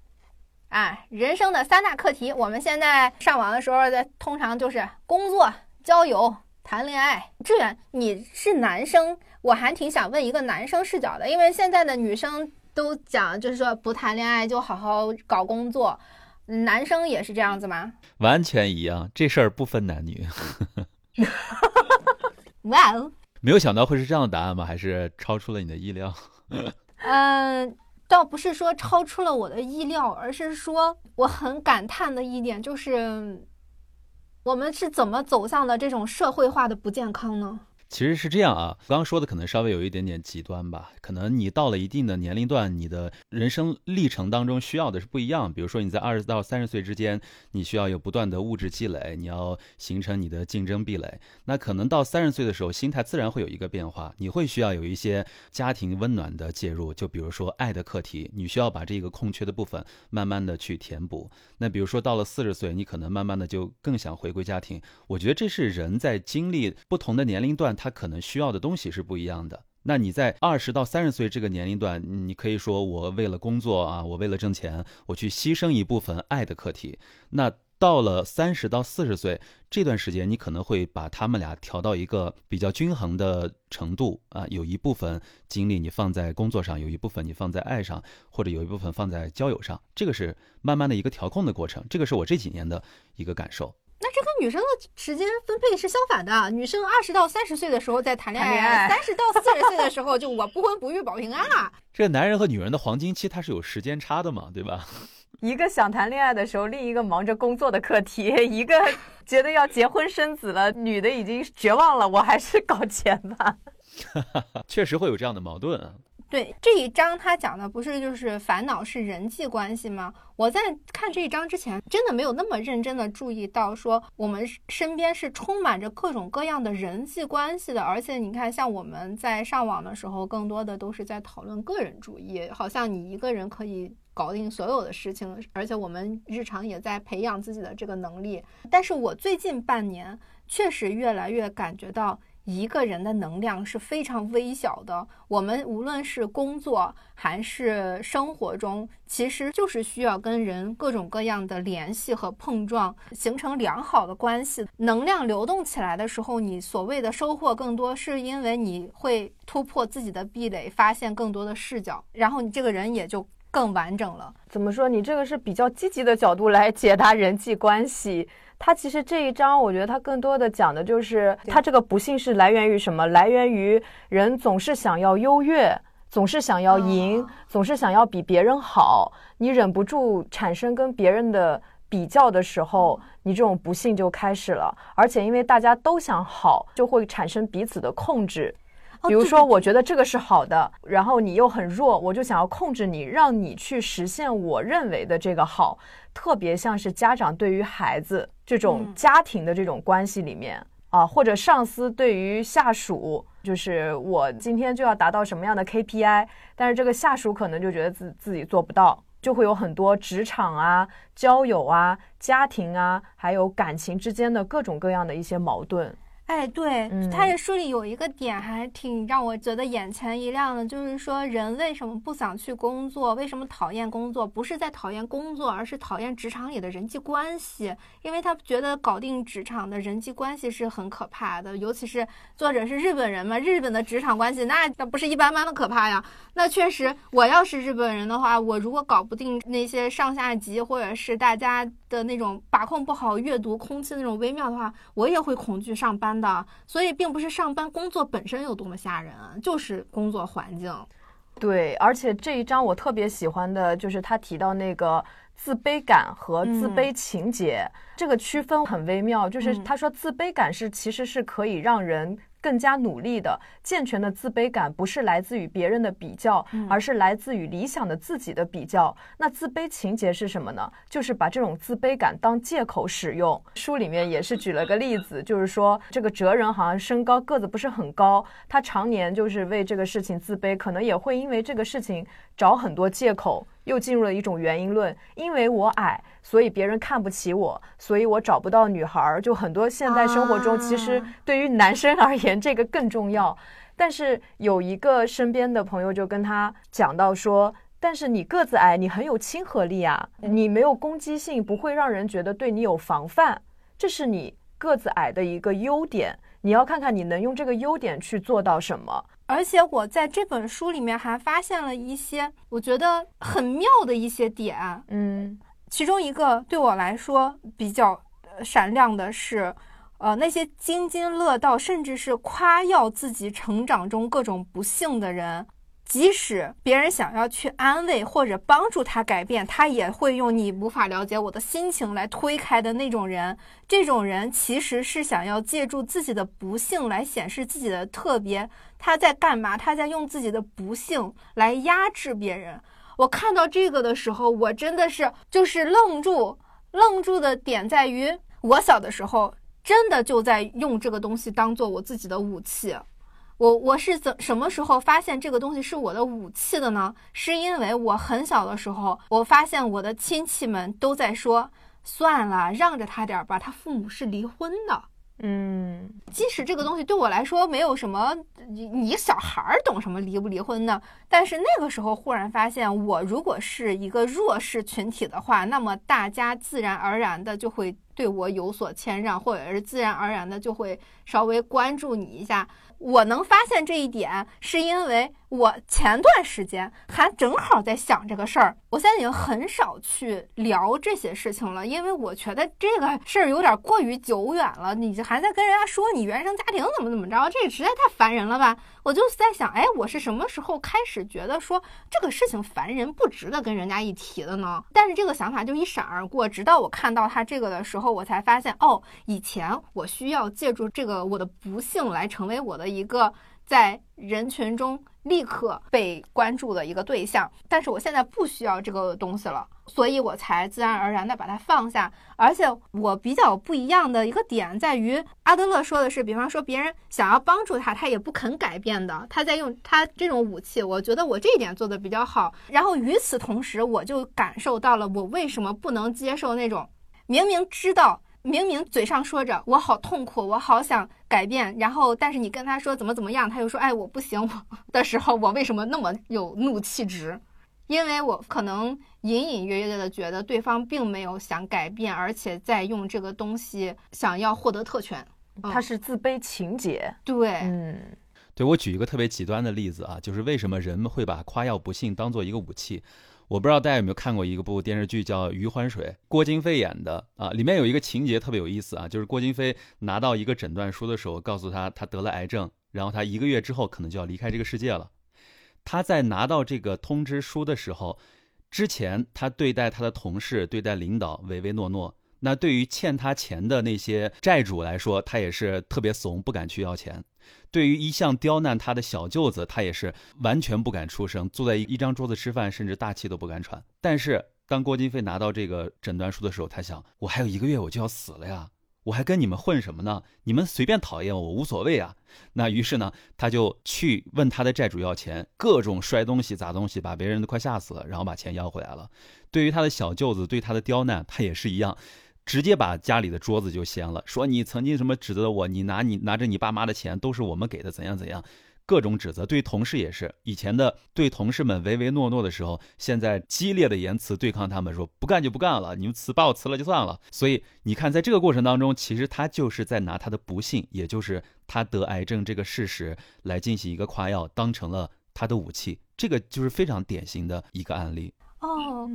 啊，人生的三大课题，我们现在上网的时候，的通常就是工作、交友、谈恋爱。志远，你是男生，我还挺想问一个男生视角的，因为现在的女生都讲，就是说不谈恋爱就好好搞工作，男生也是这样子吗？完全一样，这事儿不分男女。哇哦，没有想到会是这样的答案吗？还是超出了你的意料？嗯。倒不是说超出了我的意料，而是说我很感叹的一点就是，我们是怎么走向了这种社会化的不健康呢？其实是这样啊，刚刚说的可能稍微有一点点极端吧。可能你到了一定的年龄段，你的人生历程当中需要的是不一样。比如说你在二十到三十岁之间，你需要有不断的物质积累，你要形成你的竞争壁垒。那可能到三十岁的时候，心态自然会有一个变化，你会需要有一些家庭温暖的介入。就比如说爱的课题，你需要把这个空缺的部分慢慢的去填补。那比如说到了四十岁，你可能慢慢的就更想回归家庭。我觉得这是人在经历不同的年龄段。他可能需要的东西是不一样的。那你在二十到三十岁这个年龄段，你可以说我为了工作啊，我为了挣钱，我去牺牲一部分爱的课题。那到了三十到四十岁这段时间，你可能会把他们俩调到一个比较均衡的程度啊，有一部分精力你放在工作上，有一部分你放在爱上，或者有一部分放在交友上。这个是慢慢的一个调控的过程。这个是我这几年的一个感受。那这跟女生的时间分配是相反的。女生二十到三十岁的时候在谈恋爱，三十到四十岁的时候就我不婚不育保平安了。这男人和女人的黄金期它是有时间差的嘛，对吧？一个想谈恋爱的时候，另一个忙着工作的课题；一个觉得要结婚生子了，女的已经绝望了，我还是搞钱吧。确实会有这样的矛盾啊。对这一章，他讲的不是就是烦恼是人际关系吗？我在看这一章之前，真的没有那么认真的注意到，说我们身边是充满着各种各样的人际关系的。而且你看，像我们在上网的时候，更多的都是在讨论个人主义，好像你一个人可以搞定所有的事情。而且我们日常也在培养自己的这个能力。但是我最近半年确实越来越感觉到。一个人的能量是非常微小的。我们无论是工作还是生活中，其实就是需要跟人各种各样的联系和碰撞，形成良好的关系。能量流动起来的时候，你所谓的收获更多，是因为你会突破自己的壁垒，发现更多的视角，然后你这个人也就更完整了。怎么说？你这个是比较积极的角度来解答人际关系。他其实这一章，我觉得他更多的讲的就是他这个不幸是来源于什么？来源于人总是想要优越，总是想要赢，总是想要比别人好。你忍不住产生跟别人的比较的时候，你这种不幸就开始了。而且因为大家都想好，就会产生彼此的控制。比如说，我觉得这个是好的，然后你又很弱，我就想要控制你，让你去实现我认为的这个好。特别像是家长对于孩子这种家庭的这种关系里面啊，或者上司对于下属，就是我今天就要达到什么样的 KPI，但是这个下属可能就觉得自自己做不到，就会有很多职场啊、交友啊、家庭啊，还有感情之间的各种各样的一些矛盾。哎，对，他这书里有一个点还挺让我觉得眼前一亮的，就是说人为什么不想去工作，为什么讨厌工作？不是在讨厌工作，而是讨厌职场里的人际关系，因为他觉得搞定职场的人际关系是很可怕的，尤其是作者是日本人嘛，日本的职场关系那那不是一般般的可怕呀。那确实，我要是日本人的话，我如果搞不定那些上下级或者是大家的那种把控不好阅读空气那种微妙的话，我也会恐惧上班。的，所以并不是上班工作本身有多么吓人，就是工作环境。对，而且这一章我特别喜欢的就是他提到那个自卑感和自卑情节，这个区分很微妙。就是他说自卑感是其实是可以让人。更加努力的健全的自卑感，不是来自于别人的比较，而是来自于理想的自己的比较。那自卑情节是什么呢？就是把这种自卑感当借口使用。书里面也是举了个例子，就是说这个哲人好像身高个子不是很高，他常年就是为这个事情自卑，可能也会因为这个事情找很多借口。又进入了一种原因论，因为我矮，所以别人看不起我，所以我找不到女孩儿。就很多现在生活中，其实对于男生而言，这个更重要。但是有一个身边的朋友就跟他讲到说，但是你个子矮，你很有亲和力啊，你没有攻击性，不会让人觉得对你有防范，这是你个子矮的一个优点。你要看看你能用这个优点去做到什么。而且我在这本书里面还发现了一些我觉得很妙的一些点，嗯，其中一个对我来说比较闪亮的是，呃，那些津津乐道甚至是夸耀自己成长中各种不幸的人。即使别人想要去安慰或者帮助他改变，他也会用你无法了解我的心情来推开的那种人。这种人其实是想要借助自己的不幸来显示自己的特别。他在干嘛？他在用自己的不幸来压制别人。我看到这个的时候，我真的是就是愣住。愣住的点在于，我小的时候真的就在用这个东西当做我自己的武器。我我是怎什么时候发现这个东西是我的武器的呢？是因为我很小的时候，我发现我的亲戚们都在说，算了，让着他点吧，他父母是离婚的。嗯，即使这个东西对我来说没有什么，你你小孩儿懂什么离不离婚呢？但是那个时候忽然发现，我如果是一个弱势群体的话，那么大家自然而然的就会对我有所谦让，或者是自然而然的就会稍微关注你一下。我能发现这一点，是因为我前段时间还正好在想这个事儿。我现在已经很少去聊这些事情了，因为我觉得这个事儿有点过于久远了。你还在跟人家说你原生家庭怎么怎么着，这也实在太烦人了吧？我就在想，哎，我是什么时候开始觉得说这个事情烦人，不值得跟人家一提的呢？但是这个想法就一闪而过，直到我看到他这个的时候，我才发现，哦，以前我需要借助这个我的不幸来成为我的一个在人群中。立刻被关注的一个对象，但是我现在不需要这个东西了，所以我才自然而然的把它放下。而且我比较不一样的一个点在于，阿德勒说的是，比方说别人想要帮助他，他也不肯改变的，他在用他这种武器。我觉得我这一点做的比较好。然后与此同时，我就感受到了我为什么不能接受那种明明知道。明明嘴上说着我好痛苦，我好想改变，然后但是你跟他说怎么怎么样，他又说哎我不行我的时候，我为什么那么有怒气值？因为我可能隐隐约约的觉得对方并没有想改变，而且在用这个东西想要获得特权，他是自卑情节。对，嗯，对我举一个特别极端的例子啊，就是为什么人们会把夸耀不幸当做一个武器？我不知道大家有没有看过一部电视剧叫《余欢水》，郭京飞演的啊，里面有一个情节特别有意思啊，就是郭京飞拿到一个诊断书的时候，告诉他他得了癌症，然后他一个月之后可能就要离开这个世界了。他在拿到这个通知书的时候，之前他对待他的同事、对待领导唯唯诺诺，那对于欠他钱的那些债主来说，他也是特别怂，不敢去要钱。对于一向刁难他的小舅子，他也是完全不敢出声，坐在一张桌子吃饭，甚至大气都不敢喘。但是当郭金飞拿到这个诊断书的时候，他想：我还有一个月我就要死了呀，我还跟你们混什么呢？你们随便讨厌我，我无所谓啊。那于是呢，他就去问他的债主要钱，各种摔东西、砸东西，把别人都快吓死了，然后把钱要回来了。对于他的小舅子对他的刁难，他也是一样。直接把家里的桌子就掀了，说你曾经什么指责我，你拿你拿着你爸妈的钱都是我们给的，怎样怎样，各种指责。对同事也是，以前的对同事们唯唯诺诺的时候，现在激烈的言辞对抗他们，说不干就不干了，你们辞把我辞了就算了。所以你看，在这个过程当中，其实他就是在拿他的不幸，也就是他得癌症这个事实来进行一个夸耀，当成了他的武器。这个就是非常典型的一个案例。哦，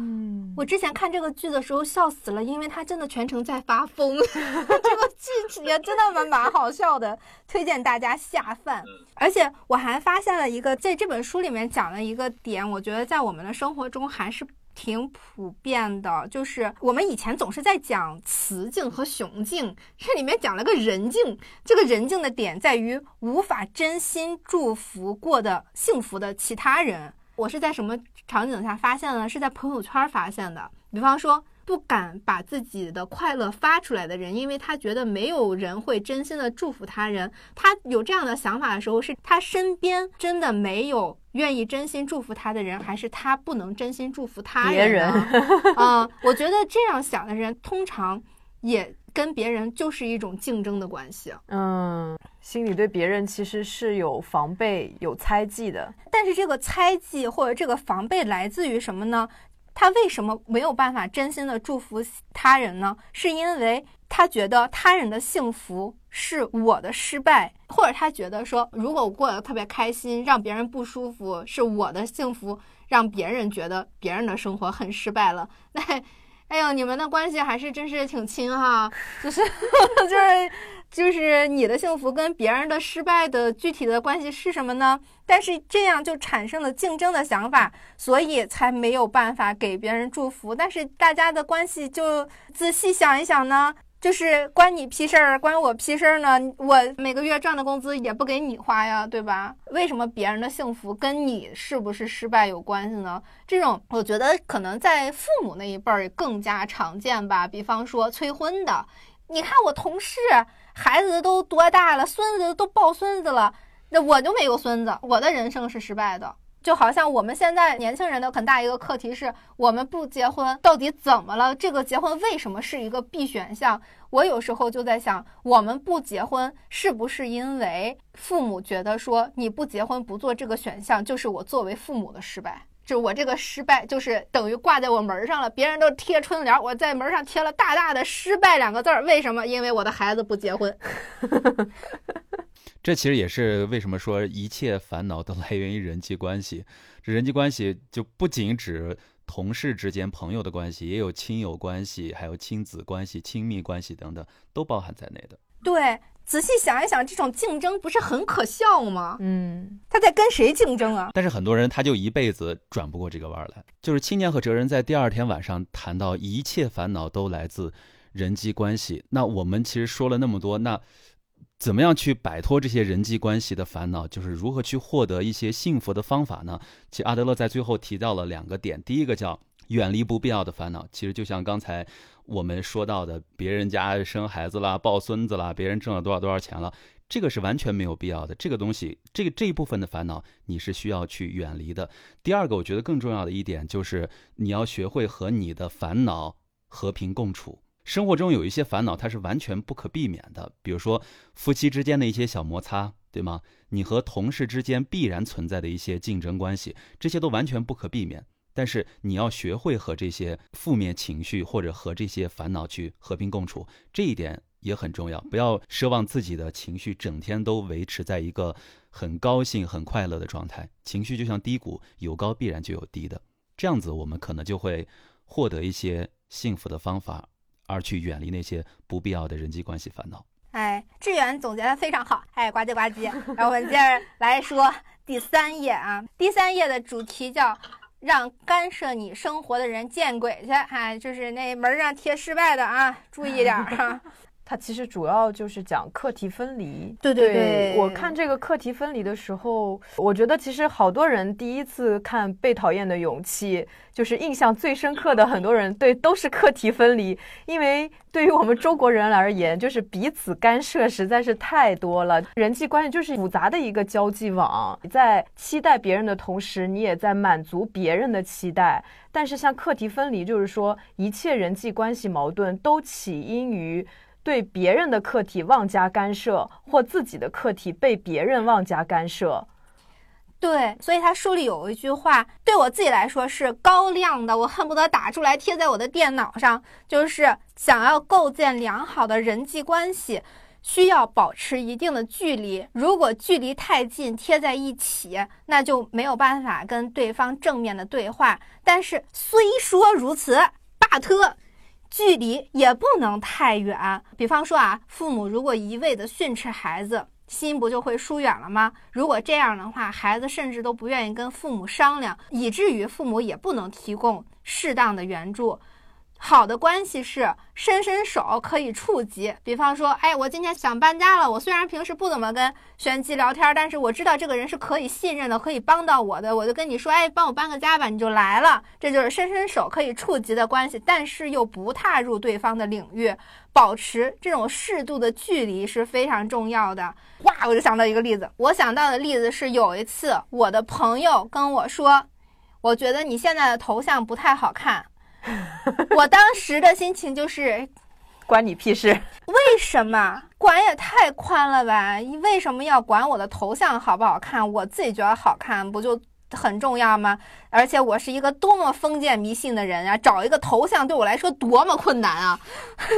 我之前看这个剧的时候笑死了，因为他真的全程在发疯。这个剧也真的蛮蛮好笑的，推荐大家下饭。而且我还发现了一个，在这本书里面讲了一个点，我觉得在我们的生活中还是挺普遍的，就是我们以前总是在讲雌竞和雄竞，这里面讲了个人竞。这个人竞的点在于无法真心祝福过的幸福的其他人。我是在什么场景下发现的？是在朋友圈发现的。比方说，不敢把自己的快乐发出来的人，因为他觉得没有人会真心的祝福他人。他有这样的想法的时候，是他身边真的没有愿意真心祝福他的人，还是他不能真心祝福他人？啊，我觉得这样想的人，通常也。跟别人就是一种竞争的关系，嗯，心里对别人其实是有防备、有猜忌的。但是这个猜忌或者这个防备来自于什么呢？他为什么没有办法真心的祝福他人呢？是因为他觉得他人的幸福是我的失败，或者他觉得说，如果我过得特别开心，让别人不舒服，是我的幸福，让别人觉得别人的生活很失败了，那。哎呦，你们的关系还是真是挺亲哈，就是 就是就是你的幸福跟别人的失败的具体的关系是什么呢？但是这样就产生了竞争的想法，所以才没有办法给别人祝福。但是大家的关系就仔细想一想呢。就是关你屁事儿，关我屁事儿呢？我每个月赚的工资也不给你花呀，对吧？为什么别人的幸福跟你是不是失败有关系呢？这种我觉得可能在父母那一辈儿更加常见吧。比方说催婚的，你看我同事孩子都多大了，孙子都抱孙子了，那我就没有孙子，我的人生是失败的。就好像我们现在年轻人的很大一个课题是，我们不结婚到底怎么了？这个结婚为什么是一个必选项？我有时候就在想，我们不结婚是不是因为父母觉得说你不结婚不做这个选项，就是我作为父母的失败？就我这个失败就是等于挂在我门上了，别人都贴春联，我在门上贴了大大的“失败”两个字儿。为什么？因为我的孩子不结婚。这其实也是为什么说一切烦恼都 来源于人际关系。这人际关系就不仅指同事之间、朋友的关系，也有亲友关系，还有亲子关系、亲密关系等等，都包含在内的。对，仔细想一想，这种竞争不是很可笑吗？嗯，他在跟谁竞争啊？但是很多人他就一辈子转不过这个弯来。就是青年和哲人在第二天晚上谈到一切烦恼都来自人际关系。那我们其实说了那么多，那。怎么样去摆脱这些人际关系的烦恼？就是如何去获得一些幸福的方法呢？其实阿德勒在最后提到了两个点，第一个叫远离不必要的烦恼。其实就像刚才我们说到的，别人家生孩子啦、抱孙子啦，别人挣了多少多少钱了，这个是完全没有必要的。这个东西，这个这一部分的烦恼，你是需要去远离的。第二个，我觉得更重要的一点就是你要学会和你的烦恼和平共处。生活中有一些烦恼，它是完全不可避免的，比如说夫妻之间的一些小摩擦，对吗？你和同事之间必然存在的一些竞争关系，这些都完全不可避免。但是你要学会和这些负面情绪或者和这些烦恼去和平共处，这一点也很重要。不要奢望自己的情绪整天都维持在一个很高兴、很快乐的状态。情绪就像低谷，有高必然就有低的。这样子，我们可能就会获得一些幸福的方法。而去远离那些不必要的人际关系烦恼。哎，志远总结的非常好。哎，呱唧呱唧。然后我们接着来说第三页啊，第三页的主题叫“让干涉你生活的人见鬼去”。哎，就是那门上贴失败的啊，注意点儿。它其实主要就是讲课题分离。对对对，我看这个课题分离的时候，我觉得其实好多人第一次看《被讨厌的勇气》，就是印象最深刻的很多人对都是课题分离，因为对于我们中国人而言，就是彼此干涉实在是太多了，人际关系就是复杂的一个交际网，在期待别人的同时，你也在满足别人的期待。但是像课题分离，就是说一切人际关系矛盾都起因于。对别人的课题妄加干涉，或自己的课题被别人妄加干涉，对，所以他书里有一句话，对我自己来说是高亮的，我恨不得打出来贴在我的电脑上，就是想要构建良好的人际关系，需要保持一定的距离。如果距离太近，贴在一起，那就没有办法跟对方正面的对话。但是虽说如此，but 距离也不能太远。比方说啊，父母如果一味的训斥孩子，心不就会疏远了吗？如果这样的话，孩子甚至都不愿意跟父母商量，以至于父母也不能提供适当的援助。好的关系是伸伸手可以触及，比方说，哎，我今天想搬家了。我虽然平时不怎么跟玄机聊天，但是我知道这个人是可以信任的，可以帮到我的。我就跟你说，哎，帮我搬个家吧，你就来了。这就是伸伸手可以触及的关系，但是又不踏入对方的领域，保持这种适度的距离是非常重要的。哇，我就想到一个例子，我想到的例子是有一次我的朋友跟我说，我觉得你现在的头像不太好看。我当时的心情就是，关你屁事！为什么管也太宽了吧？为什么要管我的头像好不好看？我自己觉得好看不就很重要吗？而且我是一个多么封建迷信的人啊！找一个头像对我来说多么困难啊！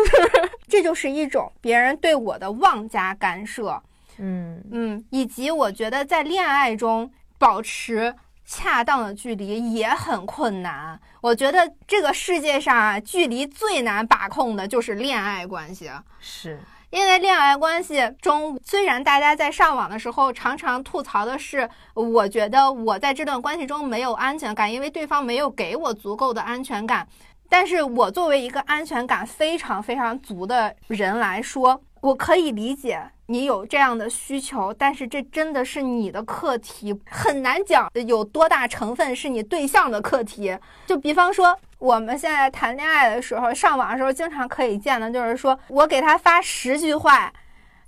这就是一种别人对我的妄加干涉。嗯嗯，以及我觉得在恋爱中保持。恰当的距离也很困难。我觉得这个世界上啊，距离最难把控的就是恋爱关系。是因为恋爱关系中，虽然大家在上网的时候常常吐槽的是，我觉得我在这段关系中没有安全感，因为对方没有给我足够的安全感。但是我作为一个安全感非常非常足的人来说，我可以理解。你有这样的需求，但是这真的是你的课题，很难讲有多大成分是你对象的课题。就比方说，我们现在谈恋爱的时候，上网的时候经常可以见的，就是说我给他发十句话，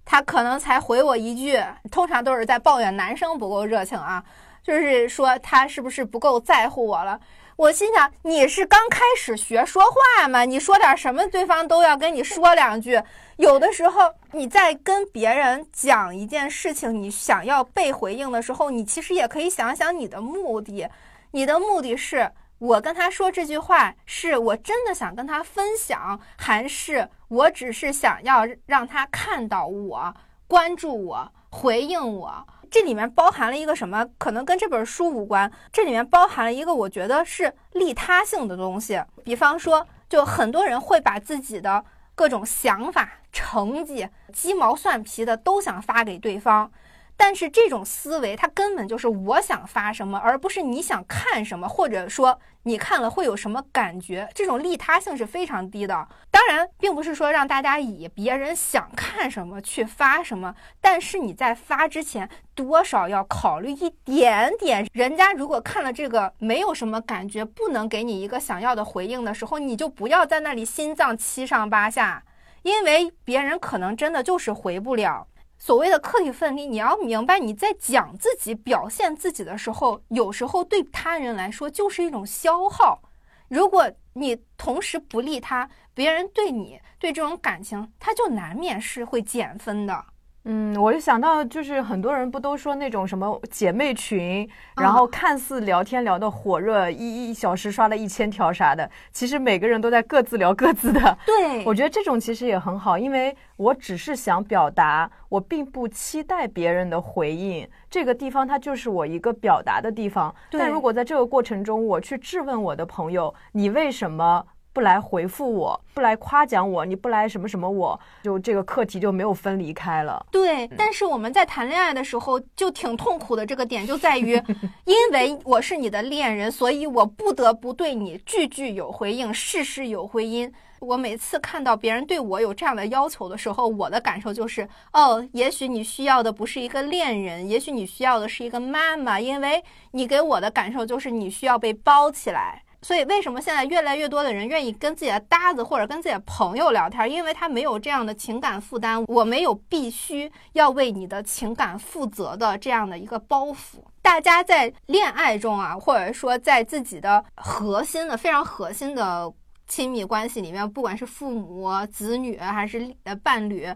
他可能才回我一句，通常都是在抱怨男生不够热情啊，就是说他是不是不够在乎我了。我心想，你是刚开始学说话吗？你说点什么，对方都要跟你说两句。有的时候，你在跟别人讲一件事情，你想要被回应的时候，你其实也可以想想你的目的。你的目的是我跟他说这句话，是我真的想跟他分享，还是我只是想要让他看到我、关注我、回应我？这里面包含了一个什么？可能跟这本书无关。这里面包含了一个我觉得是利他性的东西。比方说，就很多人会把自己的各种想法、成绩、鸡毛蒜皮的都想发给对方。但是这种思维，它根本就是我想发什么，而不是你想看什么，或者说你看了会有什么感觉。这种利他性是非常低的。当然，并不是说让大家以别人想看什么去发什么，但是你在发之前，多少要考虑一点点。人家如果看了这个没有什么感觉，不能给你一个想要的回应的时候，你就不要在那里心脏七上八下，因为别人可能真的就是回不了。所谓的课题分离，你要明白，你在讲自己、表现自己的时候，有时候对他人来说就是一种消耗。如果你同时不利他，别人对你对这种感情，他就难免是会减分的。嗯，我就想到，就是很多人不都说那种什么姐妹群，然后看似聊天聊得火热，一一小时刷了一千条啥的，其实每个人都在各自聊各自的。对，我觉得这种其实也很好，因为我只是想表达，我并不期待别人的回应。这个地方它就是我一个表达的地方。但如果在这个过程中，我去质问我的朋友，你为什么？不来回复我，不来夸奖我，你不来什么什么，我就这个课题就没有分离开了。对，但是我们在谈恋爱的时候就挺痛苦的，这个点就在于，因为我是你的恋人，所以我不得不对你句句有回应，事事有回音。我每次看到别人对我有这样的要求的时候，我的感受就是，哦，也许你需要的不是一个恋人，也许你需要的是一个妈妈，因为你给我的感受就是你需要被包起来。所以，为什么现在越来越多的人愿意跟自己的搭子或者跟自己的朋友聊天？因为他没有这样的情感负担，我没有必须要为你的情感负责的这样的一个包袱。大家在恋爱中啊，或者说在自己的核心的、非常核心的亲密关系里面，不管是父母、子女还是呃伴侣，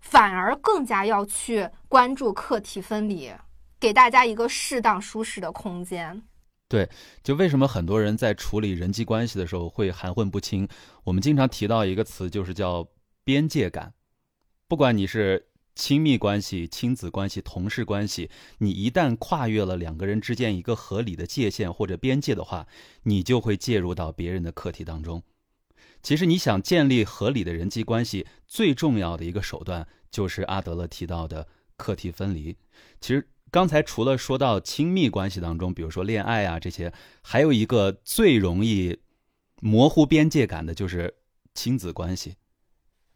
反而更加要去关注课题分离，给大家一个适当舒适的空间。对，就为什么很多人在处理人际关系的时候会含混不清？我们经常提到一个词，就是叫边界感。不管你是亲密关系、亲子关系、同事关系，你一旦跨越了两个人之间一个合理的界限或者边界的话，你就会介入到别人的课题当中。其实，你想建立合理的人际关系，最重要的一个手段就是阿德勒提到的课题分离。其实，刚才除了说到亲密关系当中，比如说恋爱啊这些，还有一个最容易模糊边界感的就是亲子关系。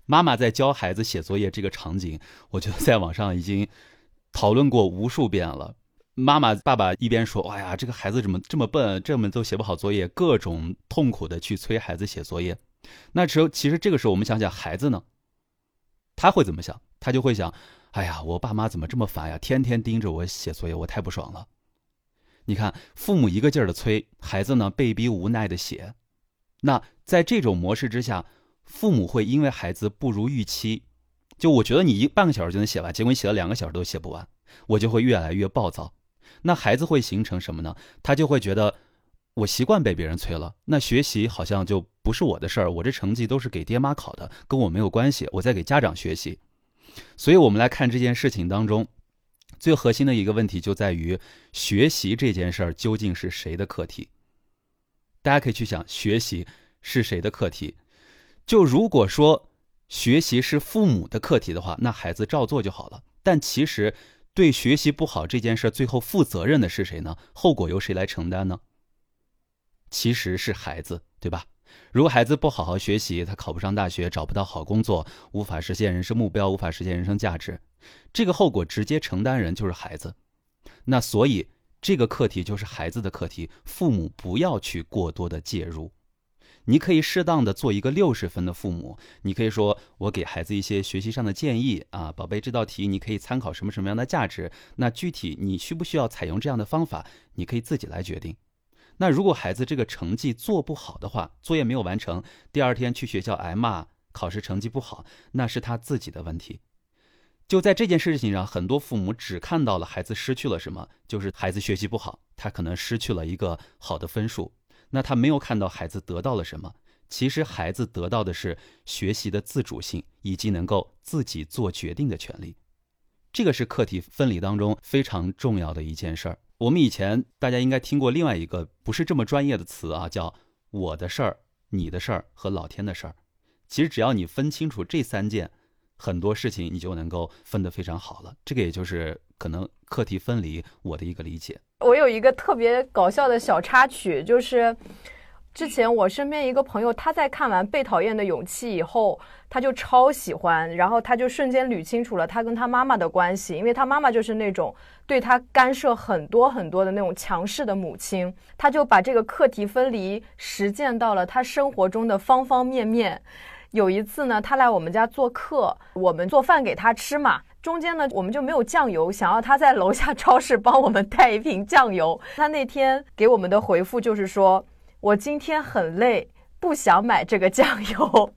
妈妈在教孩子写作业这个场景，我觉得在网上已经讨论过无数遍了。妈妈、爸爸一边说：“哎呀，这个孩子怎么这么笨，这么都写不好作业，各种痛苦的去催孩子写作业。”那时候，其实这个时候，我们想想孩子呢，他会怎么想？他就会想：“哎呀，我爸妈怎么这么烦呀？天天盯着我写作业，我太不爽了。”你看，父母一个劲儿的催，孩子呢被逼无奈的写。那在这种模式之下，父母会因为孩子不如预期，就我觉得你一半个小时就能写完，结果你写了两个小时都写不完，我就会越来越暴躁。那孩子会形成什么呢？他就会觉得我习惯被别人催了，那学习好像就不是我的事儿，我这成绩都是给爹妈考的，跟我没有关系，我在给家长学习。所以，我们来看这件事情当中，最核心的一个问题就在于学习这件事儿究竟是谁的课题？大家可以去想，学习是谁的课题？就如果说学习是父母的课题的话，那孩子照做就好了。但其实对学习不好这件事，最后负责任的是谁呢？后果由谁来承担呢？其实是孩子，对吧？如果孩子不好好学习，他考不上大学，找不到好工作，无法实现人生目标，无法实现人生价值，这个后果直接承担人就是孩子。那所以这个课题就是孩子的课题，父母不要去过多的介入。你可以适当的做一个六十分的父母，你可以说我给孩子一些学习上的建议啊，宝贝，这道题你可以参考什么什么样的价值？那具体你需不需要采用这样的方法，你可以自己来决定。那如果孩子这个成绩做不好的话，作业没有完成，第二天去学校挨骂，考试成绩不好，那是他自己的问题。就在这件事情上，很多父母只看到了孩子失去了什么，就是孩子学习不好，他可能失去了一个好的分数。那他没有看到孩子得到了什么？其实孩子得到的是学习的自主性，以及能够自己做决定的权利。这个是课题分离当中非常重要的一件事儿。我们以前大家应该听过另外一个不是这么专业的词啊，叫“我的事儿、你的事儿和老天的事儿”。其实只要你分清楚这三件，很多事情你就能够分得非常好了。这个也就是可能课题分离我的一个理解。我有一个特别搞笑的小插曲，就是之前我身边一个朋友，他在看完《被讨厌的勇气》以后，他就超喜欢，然后他就瞬间捋清楚了他跟他妈妈的关系，因为他妈妈就是那种对他干涉很多很多的那种强势的母亲，他就把这个课题分离实践到了他生活中的方方面面。有一次呢，他来我们家做客，我们做饭给他吃嘛。中间呢，我们就没有酱油，想要他在楼下 超市帮我们带一瓶酱油。他那天给我们的回复就是说：“我今天很累，不想买这个酱油，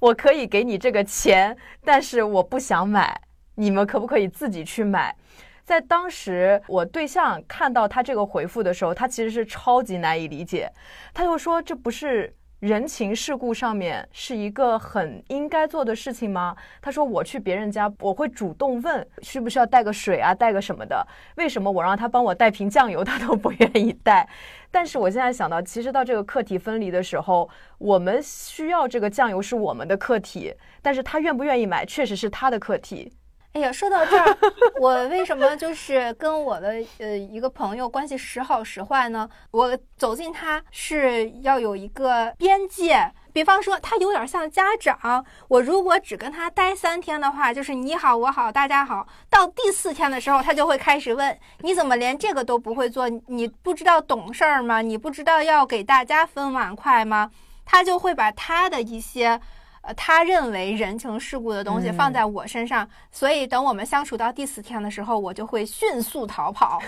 我可以给你这个钱，但是我不想买，你们可不可以自己去买？”在当时，我对象看到他这个回复的时候，他其实是超级难以理解，他就说：“这不是。”人情世故上面是一个很应该做的事情吗？他说我去别人家，我会主动问需不需要带个水啊，带个什么的。为什么我让他帮我带瓶酱油，他都不愿意带？但是我现在想到，其实到这个课题分离的时候，我们需要这个酱油是我们的课题，但是他愿不愿意买，确实是他的课题。哎呀，说到这儿，我为什么就是跟我的呃一个朋友关系时好时坏呢？我走近他是要有一个边界，比方说他有点像家长，我如果只跟他待三天的话，就是你好我好大家好，到第四天的时候，他就会开始问你怎么连这个都不会做？你不知道懂事儿吗？你不知道要给大家分碗筷吗？他就会把他的一些。呃，他认为人情世故的东西放在我身上，所以等我们相处到第四天的时候，我就会迅速逃跑，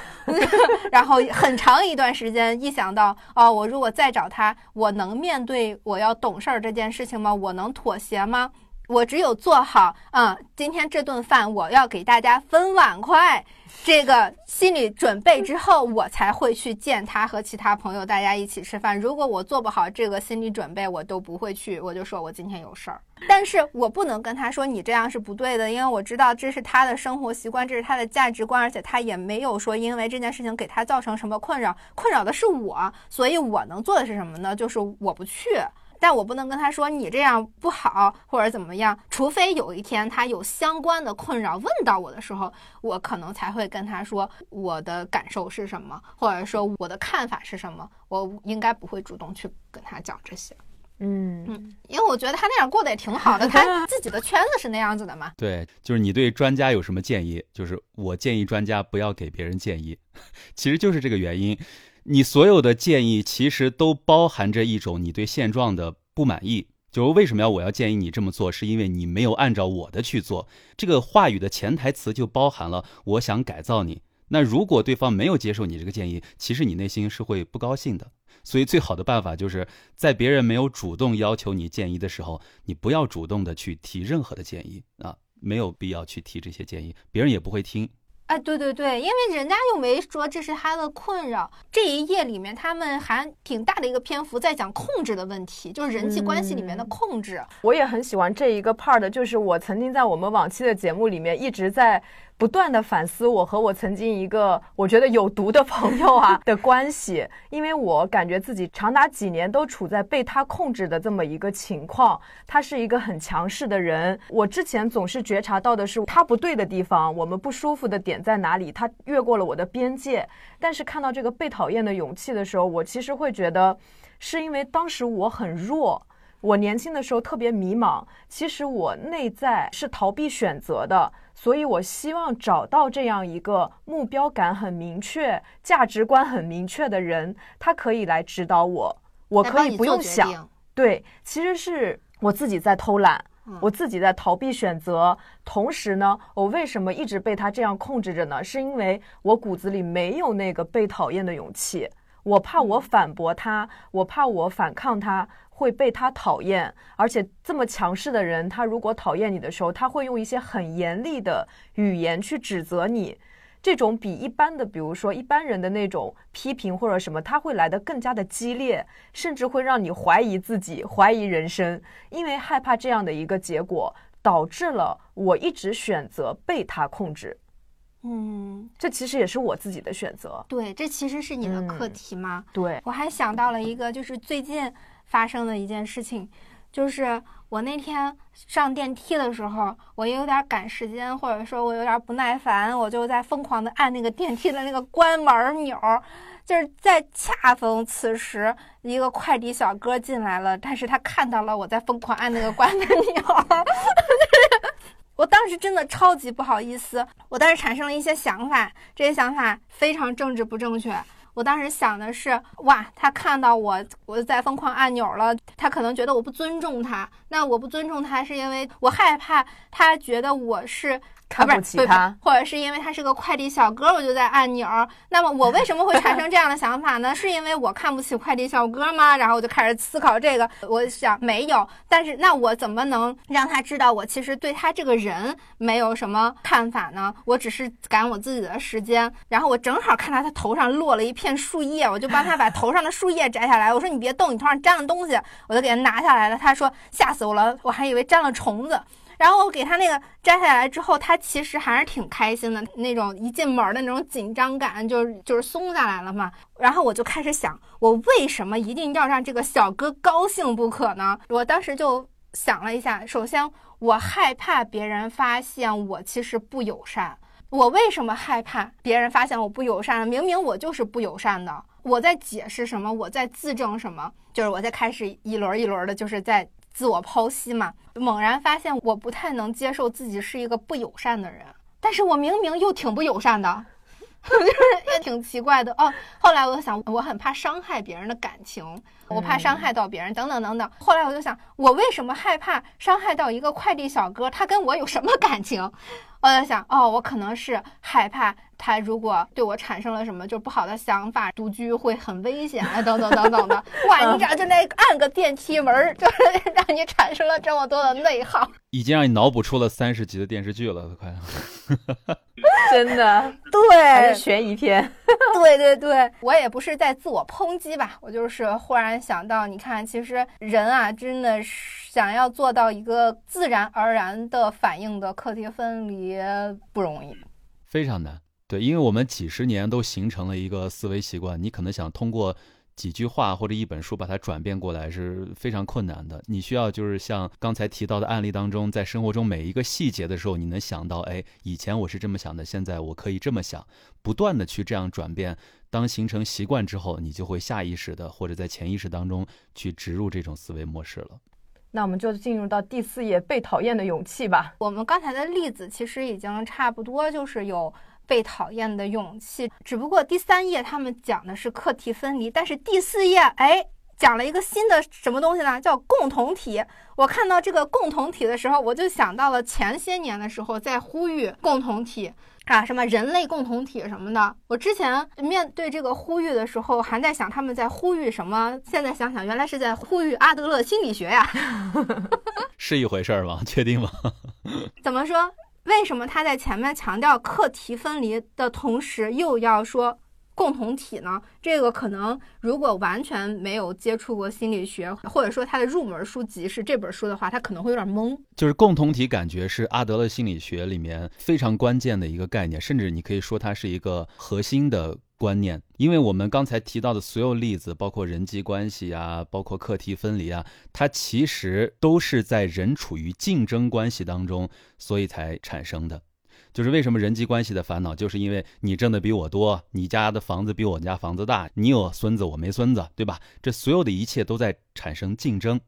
然后很长一段时间，一想到哦，我如果再找他，我能面对我要懂事儿这件事情吗？我能妥协吗？我只有做好，嗯，今天这顿饭我要给大家分碗筷。这个心理准备之后，我才会去见他和其他朋友，大家一起吃饭。如果我做不好这个心理准备，我都不会去。我就说我今天有事儿，但是我不能跟他说你这样是不对的，因为我知道这是他的生活习惯，这是他的价值观，而且他也没有说因为这件事情给他造成什么困扰，困扰的是我，所以我能做的是什么呢？就是我不去。但我不能跟他说你这样不好或者怎么样，除非有一天他有相关的困扰问到我的时候，我可能才会跟他说我的感受是什么，或者说我的看法是什么。我应该不会主动去跟他讲这些。嗯嗯，因为我觉得他那样过得也挺好的，他自己的圈子是那样子的嘛。对，就是你对专家有什么建议？就是我建议专家不要给别人建议，其实就是这个原因。你所有的建议其实都包含着一种你对现状的不满意，就是为什么要我要建议你这么做，是因为你没有按照我的去做。这个话语的潜台词就包含了我想改造你。那如果对方没有接受你这个建议，其实你内心是会不高兴的。所以最好的办法就是在别人没有主动要求你建议的时候，你不要主动的去提任何的建议啊，没有必要去提这些建议，别人也不会听。哎，对对对，因为人家又没说这是他的困扰。这一页里面，他们还挺大的一个篇幅在讲控制的问题，就是人际关系里面的控制。我也很喜欢这一个 part，就是我曾经在我们往期的节目里面一直在。不断的反思我和我曾经一个我觉得有毒的朋友啊 的关系，因为我感觉自己长达几年都处在被他控制的这么一个情况。他是一个很强势的人，我之前总是觉察到的是他不对的地方，我们不舒服的点在哪里，他越过了我的边界。但是看到这个被讨厌的勇气的时候，我其实会觉得，是因为当时我很弱。我年轻的时候特别迷茫，其实我内在是逃避选择的，所以我希望找到这样一个目标感很明确、价值观很明确的人，他可以来指导我，我可以不用想。对，其实是我自己在偷懒，我自己在逃避选择。同时呢，我为什么一直被他这样控制着呢？是因为我骨子里没有那个被讨厌的勇气，我怕我反驳他，我怕我反抗他。会被他讨厌，而且这么强势的人，他如果讨厌你的时候，他会用一些很严厉的语言去指责你。这种比一般的，比如说一般人的那种批评或者什么，他会来的更加的激烈，甚至会让你怀疑自己、怀疑人生。因为害怕这样的一个结果，导致了我一直选择被他控制。嗯，这其实也是我自己的选择。对，这其实是你的课题吗？对，我还想到了一个，就是最近。发生的一件事情，就是我那天上电梯的时候，我也有点赶时间，或者说我有点不耐烦，我就在疯狂的按那个电梯的那个关门钮。就是在恰逢此时，一个快递小哥进来了，但是他看到了我在疯狂按那个关门钮，我当时真的超级不好意思，我当时产生了一些想法，这些想法非常政治不正确。我当时想的是，哇，他看到我我在疯狂按钮了，他可能觉得我不尊重他。那我不尊重他，是因为我害怕他觉得我是。看不起他，或者是因为他是个快递小哥，我就在按钮。那么我为什么会产生这样的想法呢？是因为我看不起快递小哥吗？然后我就开始思考这个。我想没有，但是那我怎么能让他知道我其实对他这个人没有什么看法呢？我只是赶我自己的时间。然后我正好看到他头上落了一片树叶，我就帮他把头上的树叶摘下来。我说你别动，你头上沾了东西，我就给他拿下来了。他说吓死我了，我还以为沾了虫子。然后我给他那个摘下来之后，他其实还是挺开心的，那种一进门的那种紧张感就就是松下来了嘛。然后我就开始想，我为什么一定要让这个小哥高兴不可呢？我当时就想了一下，首先我害怕别人发现我其实不友善。我为什么害怕别人发现我不友善？明明我就是不友善的。我在解释什么？我在自证什么？就是我在开始一轮一轮的，就是在。自我剖析嘛，猛然发现我不太能接受自己是一个不友善的人，但是我明明又挺不友善的，就是也挺奇怪的哦。后来我就想，我很怕伤害别人的感情，我怕伤害到别人，等等等等。后来我就想，我为什么害怕伤害到一个快递小哥？他跟我有什么感情？我在想，哦，我可能是害怕他如果对我产生了什么就不好的想法，独居会很危险啊，等等等等的。哇，你这就那按个电梯门，就是让你产生了这么多的内耗，已经让你脑补出了三十集的电视剧了，都快。真的，对，还是悬疑片。对对对，我也不是在自我抨击吧，我就是忽然想到，你看，其实人啊，真的是想要做到一个自然而然的反应的课题分离不容易，非常难。对，因为我们几十年都形成了一个思维习惯，你可能想通过几句话或者一本书把它转变过来是非常困难的。你需要就是像刚才提到的案例当中，在生活中每一个细节的时候，你能想到，哎，以前我是这么想的，现在我可以这么想，不断的去这样转变。当形成习惯之后，你就会下意识的或者在潜意识当中去植入这种思维模式了。那我们就进入到第四页，被讨厌的勇气吧。我们刚才的例子其实已经差不多，就是有。被讨厌的勇气，只不过第三页他们讲的是课题分离，但是第四页哎讲了一个新的什么东西呢？叫共同体。我看到这个共同体的时候，我就想到了前些年的时候在呼吁共同体啊，什么人类共同体什么的。我之前面对这个呼吁的时候，还在想他们在呼吁什么，现在想想原来是在呼吁阿德勒心理学呀，是一回事儿吗？确定吗？怎么说？为什么他在前面强调课题分离的同时，又要说共同体呢？这个可能如果完全没有接触过心理学，或者说他的入门书籍是这本书的话，他可能会有点懵。就是共同体，感觉是阿德勒心理学里面非常关键的一个概念，甚至你可以说它是一个核心的。观念，因为我们刚才提到的所有例子，包括人际关系啊，包括课题分离啊，它其实都是在人处于竞争关系当中，所以才产生的。就是为什么人际关系的烦恼，就是因为你挣的比我多，你家的房子比我家房子大，你有孙子我没孙子，对吧？这所有的一切都在产生竞争。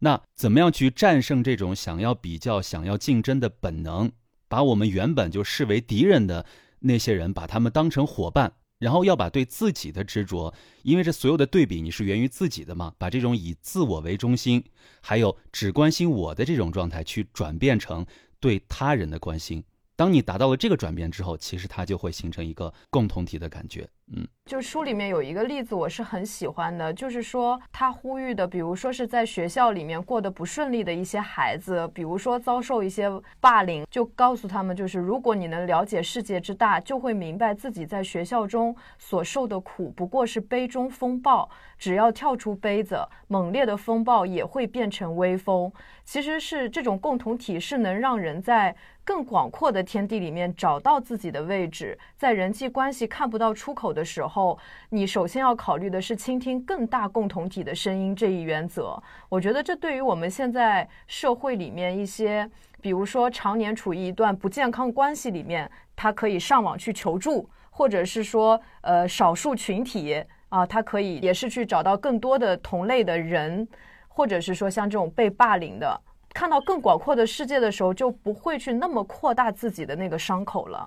那怎么样去战胜这种想要比较、想要竞争的本能？把我们原本就视为敌人的那些人，把他们当成伙伴。然后要把对自己的执着，因为这所有的对比你是源于自己的嘛，把这种以自我为中心，还有只关心我的这种状态，去转变成对他人的关心。当你达到了这个转变之后，其实它就会形成一个共同体的感觉。嗯，就书里面有一个例子，我是很喜欢的，就是说他呼吁的，比如说是在学校里面过得不顺利的一些孩子，比如说遭受一些霸凌，就告诉他们，就是如果你能了解世界之大，就会明白自己在学校中所受的苦不过是杯中风暴，只要跳出杯子，猛烈的风暴也会变成微风。其实是这种共同体是能让人在更广阔的天地里面找到自己的位置，在人际关系看不到出口的时候候，你首先要考虑的是倾听更大共同体的声音这一原则。我觉得这对于我们现在社会里面一些，比如说常年处于一段不健康关系里面，他可以上网去求助，或者是说，呃，少数群体啊，他可以也是去找到更多的同类的人。或者是说像这种被霸凌的，看到更广阔的世界的时候，就不会去那么扩大自己的那个伤口了。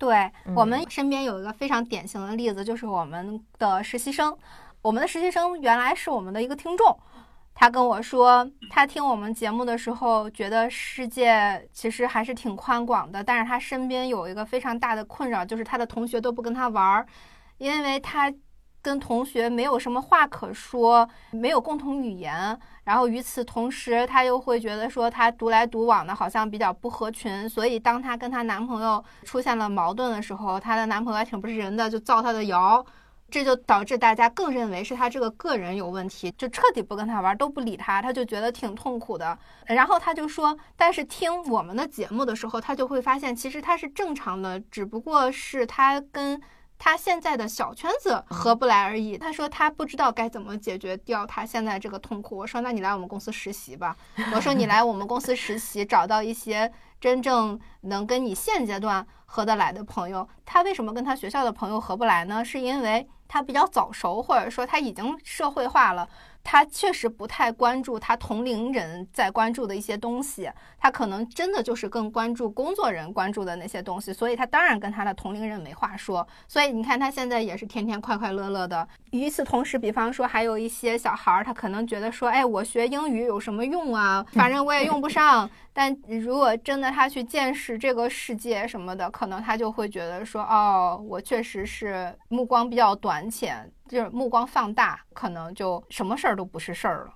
对我们身边有一个非常典型的例子，就是我们的实习生。我们的实习生原来是我们的一个听众，他跟我说，他听我们节目的时候，觉得世界其实还是挺宽广的，但是他身边有一个非常大的困扰，就是他的同学都不跟他玩儿，因为他。跟同学没有什么话可说，没有共同语言，然后与此同时，她又会觉得说她独来独往的，好像比较不合群。所以，当她跟她男朋友出现了矛盾的时候，她的男朋友还挺不是人的，就造她的谣，这就导致大家更认为是她这个个人有问题，就彻底不跟她玩，都不理她，她就觉得挺痛苦的。然后她就说，但是听我们的节目的时候，她就会发现，其实她是正常的，只不过是她跟。他现在的小圈子合不来而已。他说他不知道该怎么解决掉他现在这个痛苦。我说那你来我们公司实习吧。我说你来我们公司实习，找到一些真正能跟你现阶段合得来的朋友。他为什么跟他学校的朋友合不来呢？是因为他比较早熟，或者说他已经社会化了，他确实不太关注他同龄人在关注的一些东西，他可能真的就是更关注工作人关注的那些东西，所以他当然跟他的同龄人没话说。所以你看他现在也是天天快快乐乐的。与此同时，比方说还有一些小孩儿，他可能觉得说，哎，我学英语有什么用啊？反正我也用不上。但如果真的他去见识这个世界什么的，可能他就会觉得说，哦，我确实是目光比较短浅，就是目光放大，可能就什么事儿都不是事儿了。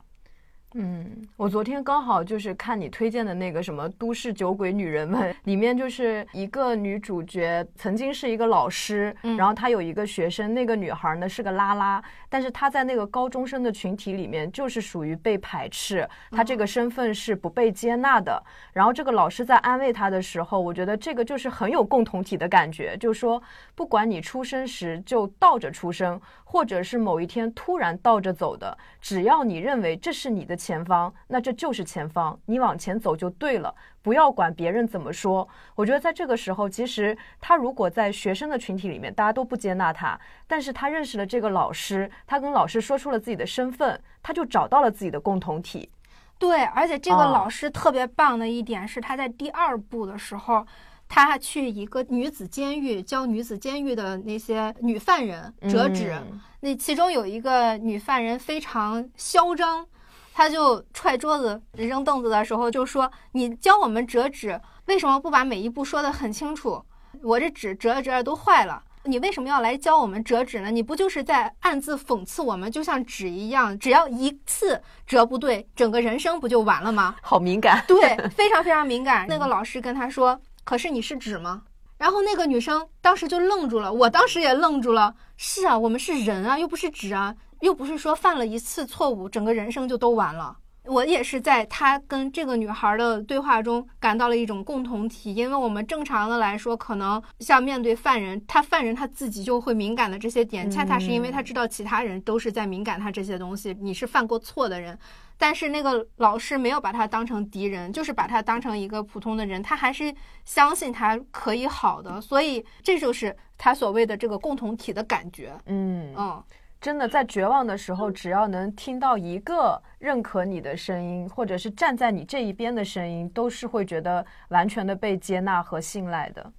嗯，我昨天刚好就是看你推荐的那个什么《都市酒鬼女人们》，里面就是一个女主角曾经是一个老师，然后她有一个学生，那个女孩呢是个拉拉，但是她在那个高中生的群体里面就是属于被排斥，她这个身份是不被接纳的。然后这个老师在安慰她的时候，我觉得这个就是很有共同体的感觉，就是说不管你出生时就倒着出生。或者是某一天突然倒着走的，只要你认为这是你的前方，那这就是前方，你往前走就对了，不要管别人怎么说。我觉得在这个时候，其实他如果在学生的群体里面，大家都不接纳他，但是他认识了这个老师，他跟老师说出了自己的身份，他就找到了自己的共同体。对，而且这个老师特别棒的一点是，他在第二部的时候。他去一个女子监狱教女子监狱的那些女犯人折纸，那其中有一个女犯人非常嚣张，她就踹桌子扔凳子的时候就说：“你教我们折纸，为什么不把每一步说得很清楚？我这纸折着折着都坏了，你为什么要来教我们折纸呢？你不就是在暗自讽刺我们？就像纸一样，只要一次折不对，整个人生不就完了吗？好敏感，对，非常非常敏感。那个老师跟他说。”可是你是纸吗？然后那个女生当时就愣住了，我当时也愣住了。是啊，我们是人啊，又不是纸啊，又不是说犯了一次错误，整个人生就都完了。我也是在他跟这个女孩的对话中感到了一种共同体，因为我们正常的来说，可能像面对犯人，他犯人他自己就会敏感的这些点，恰恰是因为他知道其他人都是在敏感他这些东西，你是犯过错的人。但是那个老师没有把他当成敌人，就是把他当成一个普通的人，他还是相信他可以好的，所以这就是他所谓的这个共同体的感觉。嗯嗯，真的在绝望的时候，只要能听到一个认可你的声音，或者是站在你这一边的声音，都是会觉得完全的被接纳和信赖的。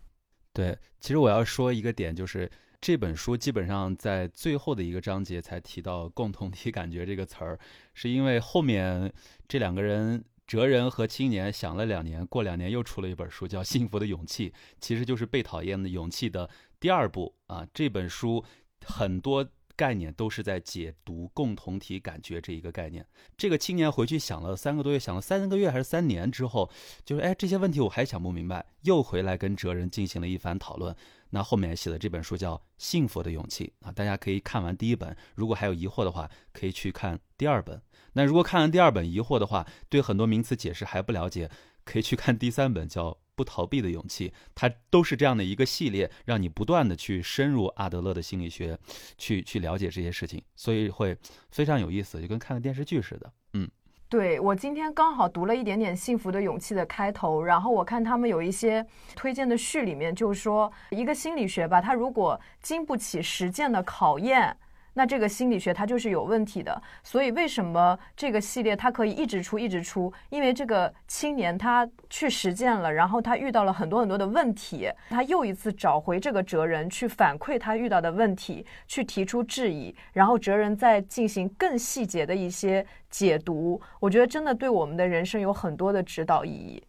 对，其实我要说一个点就是。这本书基本上在最后的一个章节才提到“共同体感觉”这个词儿，是因为后面这两个人哲人和青年想了两年，过两年又出了一本书，叫《幸福的勇气》，其实就是被讨厌的勇气的第二部啊。这本书很多概念都是在解读共同体感觉这一个概念。这个青年回去想了三个多月，想了三个月还是三年之后，就是哎这些问题我还想不明白，又回来跟哲人进行了一番讨论。那后面写的这本书叫《幸福的勇气》啊，大家可以看完第一本，如果还有疑惑的话，可以去看第二本。那如果看完第二本疑惑的话，对很多名词解释还不了解，可以去看第三本叫《不逃避的勇气》，它都是这样的一个系列，让你不断的去深入阿德勒的心理学，去去了解这些事情，所以会非常有意思，就跟看个电视剧似的，嗯。对我今天刚好读了一点点《幸福的勇气》的开头，然后我看他们有一些推荐的序，里面就是说一个心理学吧，它如果经不起实践的考验。那这个心理学它就是有问题的，所以为什么这个系列它可以一直出一直出？因为这个青年他去实践了，然后他遇到了很多很多的问题，他又一次找回这个哲人去反馈他遇到的问题，去提出质疑，然后哲人再进行更细节的一些解读。我觉得真的对我们的人生有很多的指导意义。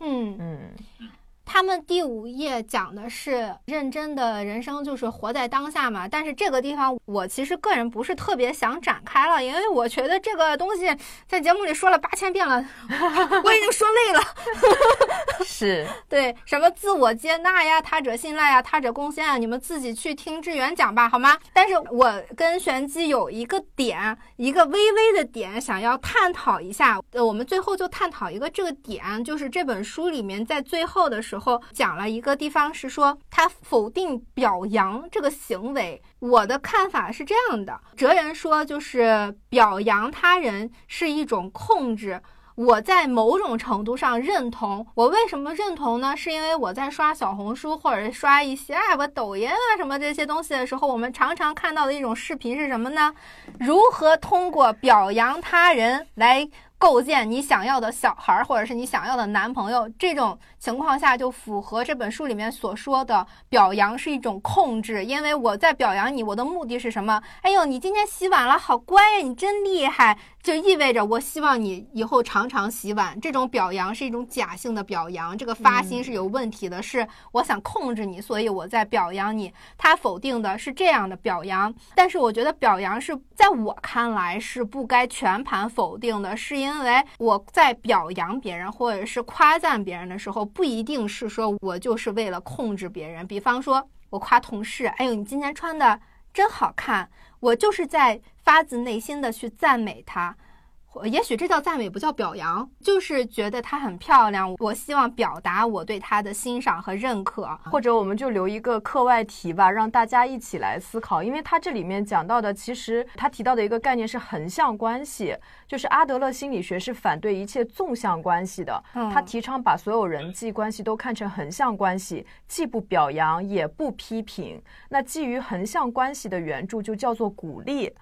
嗯嗯。他们第五页讲的是认真的人生，就是活在当下嘛。但是这个地方我其实个人不是特别想展开了，因为我觉得这个东西在节目里说了八千遍了，我已经说累了。是对什么自我接纳呀、他者信赖呀、他者贡献啊，你们自己去听志远讲吧，好吗？但是我跟玄机有一个点，一个微微的点，想要探讨一下。呃，我们最后就探讨一个这个点，就是这本书里面在最后的时候。后讲了一个地方是说他否定表扬这个行为，我的看法是这样的：哲人说就是表扬他人是一种控制，我在某种程度上认同。我为什么认同呢？是因为我在刷小红书或者刷一些啊，我抖音啊什么这些东西的时候，我们常常看到的一种视频是什么呢？如何通过表扬他人来。构建你想要的小孩儿，或者是你想要的男朋友，这种情况下就符合这本书里面所说的表扬是一种控制。因为我在表扬你，我的目的是什么？哎呦，你今天洗碗了，好乖呀，你真厉害。就意味着我希望你以后常常洗碗，这种表扬是一种假性的表扬，这个发心是有问题的，是我想控制你，所以我在表扬你。他否定的是这样的表扬，但是我觉得表扬是在我看来是不该全盘否定的，是因为我在表扬别人或者是夸赞别人的时候，不一定是说我就是为了控制别人。比方说，我夸同事，哎呦，你今天穿的真好看。我就是在发自内心的去赞美他。也许这叫赞美，不叫表扬，就是觉得她很漂亮。我希望表达我对她的欣赏和认可，或者我们就留一个课外题吧，让大家一起来思考。因为他这里面讲到的，其实他提到的一个概念是横向关系，就是阿德勒心理学是反对一切纵向关系的。他提倡把所有人际关系都看成横向关系，既不表扬也不批评。那基于横向关系的援助就叫做鼓励。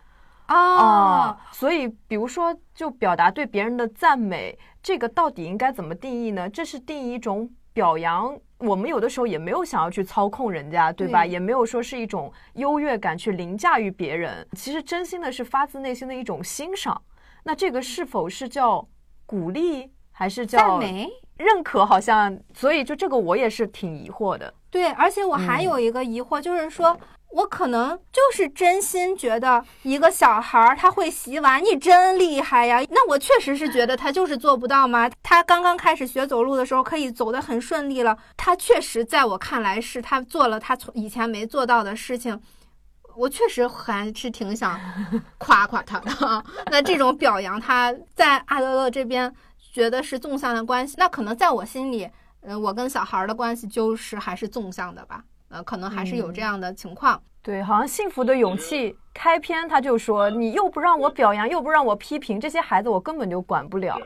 哦，所以比如说，就表达对别人的赞美，这个到底应该怎么定义呢？这是定义一种表扬，我们有的时候也没有想要去操控人家，对吧？也没有说是一种优越感去凌驾于别人，其实真心的是发自内心的一种欣赏。那这个是否是叫鼓励，还是叫赞美、认可？好像，所以就这个我也是挺疑惑的。对，而且我还有一个疑惑，就是说。我可能就是真心觉得一个小孩儿他会洗碗，你真厉害呀！那我确实是觉得他就是做不到吗？他刚刚开始学走路的时候可以走得很顺利了，他确实在我看来是他做了他从以前没做到的事情，我确实还是挺想 夸夸他的。那这种表扬他在阿德勒这边觉得是纵向的关系，那可能在我心里，嗯，我跟小孩的关系就是还是纵向的吧。呃，可能还是有这样的情况。对，好像《幸福的勇气》开篇他就说：“你又不让我表扬，又不让我批评，这些孩子我根本就管不了。”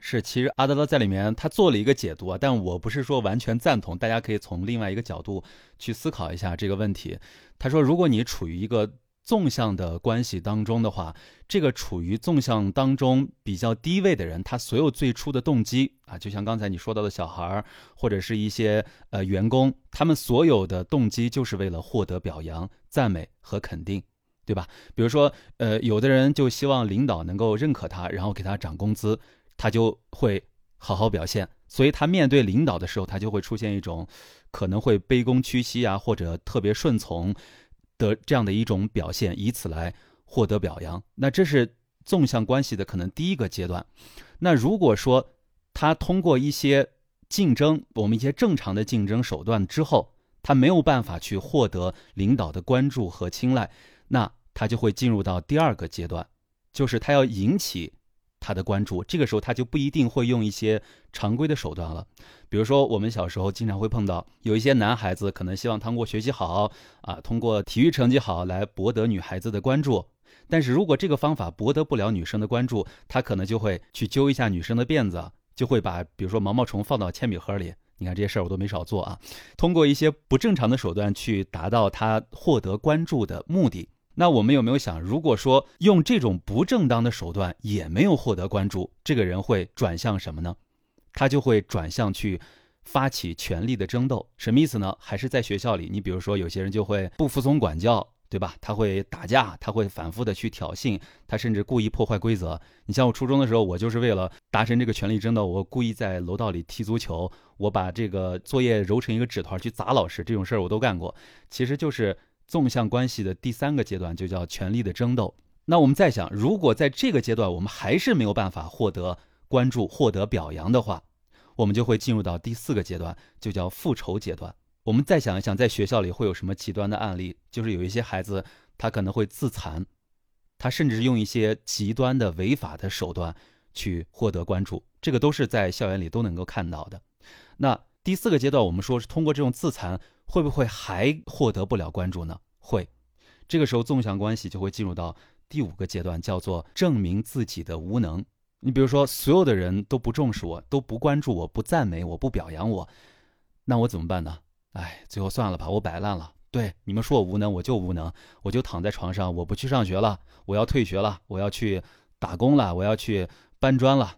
是，其实阿德勒在里面他做了一个解读啊，但我不是说完全赞同，大家可以从另外一个角度去思考一下这个问题。他说，如果你处于一个纵向的关系当中的话，这个处于纵向当中比较低位的人，他所有最初的动机啊，就像刚才你说到的小孩儿或者是一些呃员工，他们所有的动机就是为了获得表扬、赞美和肯定，对吧？比如说，呃，有的人就希望领导能够认可他，然后给他涨工资，他就会好好表现，所以他面对领导的时候，他就会出现一种可能会卑躬屈膝啊，或者特别顺从。的这样的一种表现，以此来获得表扬，那这是纵向关系的可能第一个阶段。那如果说他通过一些竞争，我们一些正常的竞争手段之后，他没有办法去获得领导的关注和青睐，那他就会进入到第二个阶段，就是他要引起。他的关注，这个时候他就不一定会用一些常规的手段了。比如说，我们小时候经常会碰到有一些男孩子，可能希望通过学习好啊，通过体育成绩好来博得女孩子的关注。但是如果这个方法博得不了女生的关注，他可能就会去揪一下女生的辫子，就会把比如说毛毛虫放到铅笔盒里。你看这些事儿我都没少做啊。通过一些不正常的手段去达到他获得关注的目的。那我们有没有想，如果说用这种不正当的手段也没有获得关注，这个人会转向什么呢？他就会转向去发起权力的争斗。什么意思呢？还是在学校里，你比如说有些人就会不服从管教，对吧？他会打架，他会反复的去挑衅，他甚至故意破坏规则。你像我初中的时候，我就是为了达成这个权力争斗，我故意在楼道里踢足球，我把这个作业揉成一个纸团去砸老师，这种事儿我都干过。其实就是。纵向关系的第三个阶段就叫权力的争斗。那我们再想，如果在这个阶段我们还是没有办法获得关注、获得表扬的话，我们就会进入到第四个阶段，就叫复仇阶段。我们再想一想，在学校里会有什么极端的案例？就是有一些孩子他可能会自残，他甚至用一些极端的违法的手段去获得关注，这个都是在校园里都能够看到的。那第四个阶段，我们说是通过这种自残。会不会还获得不了关注呢？会，这个时候纵向关系就会进入到第五个阶段，叫做证明自己的无能。你比如说，所有的人都不重视我，都不关注我，不赞美我，不表扬我，那我怎么办呢？哎，最后算了吧，我摆烂了。对你们说我无能，我就无能，我就躺在床上，我不去上学了，我要退学了，我要去打工了，我要去搬砖了。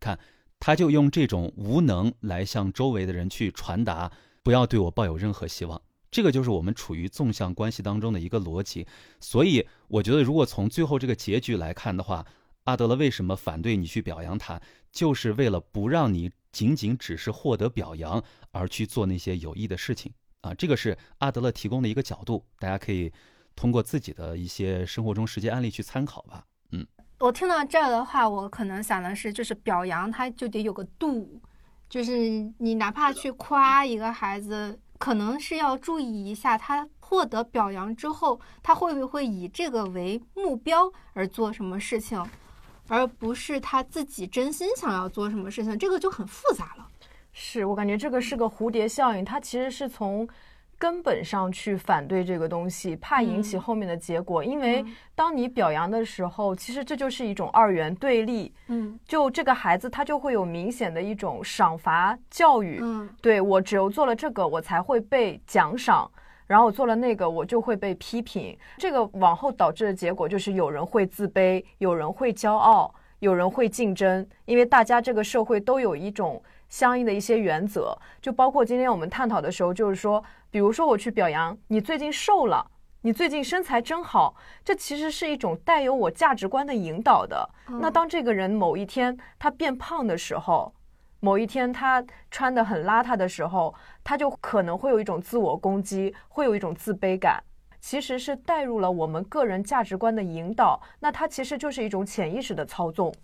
看，他就用这种无能来向周围的人去传达，不要对我抱有任何希望。这个就是我们处于纵向关系当中的一个逻辑。所以，我觉得如果从最后这个结局来看的话，阿德勒为什么反对你去表扬他，就是为了不让你仅仅只是获得表扬而去做那些有益的事情啊。这个是阿德勒提供的一个角度，大家可以通过自己的一些生活中实际案例去参考吧。嗯。我听到这儿的话，我可能想的是，就是表扬他就得有个度，就是你哪怕去夸一个孩子，可能是要注意一下，他获得表扬之后，他会不会以这个为目标而做什么事情，而不是他自己真心想要做什么事情，这个就很复杂了。是我感觉这个是个蝴蝶效应，它其实是从。根本上去反对这个东西，怕引起后面的结果。因为当你表扬的时候，其实这就是一种二元对立。嗯，就这个孩子他就会有明显的一种赏罚教育。嗯，对我只有做了这个，我才会被奖赏；然后我做了那个，我就会被批评。这个往后导致的结果就是有人会自卑，有人会骄傲，有人会竞争。因为大家这个社会都有一种。相应的一些原则，就包括今天我们探讨的时候，就是说，比如说我去表扬你最近瘦了，你最近身材真好，这其实是一种带有我价值观的引导的。那当这个人某一天他变胖的时候，某一天他穿的很邋遢的时候，他就可能会有一种自我攻击，会有一种自卑感，其实是带入了我们个人价值观的引导。那它其实就是一种潜意识的操纵。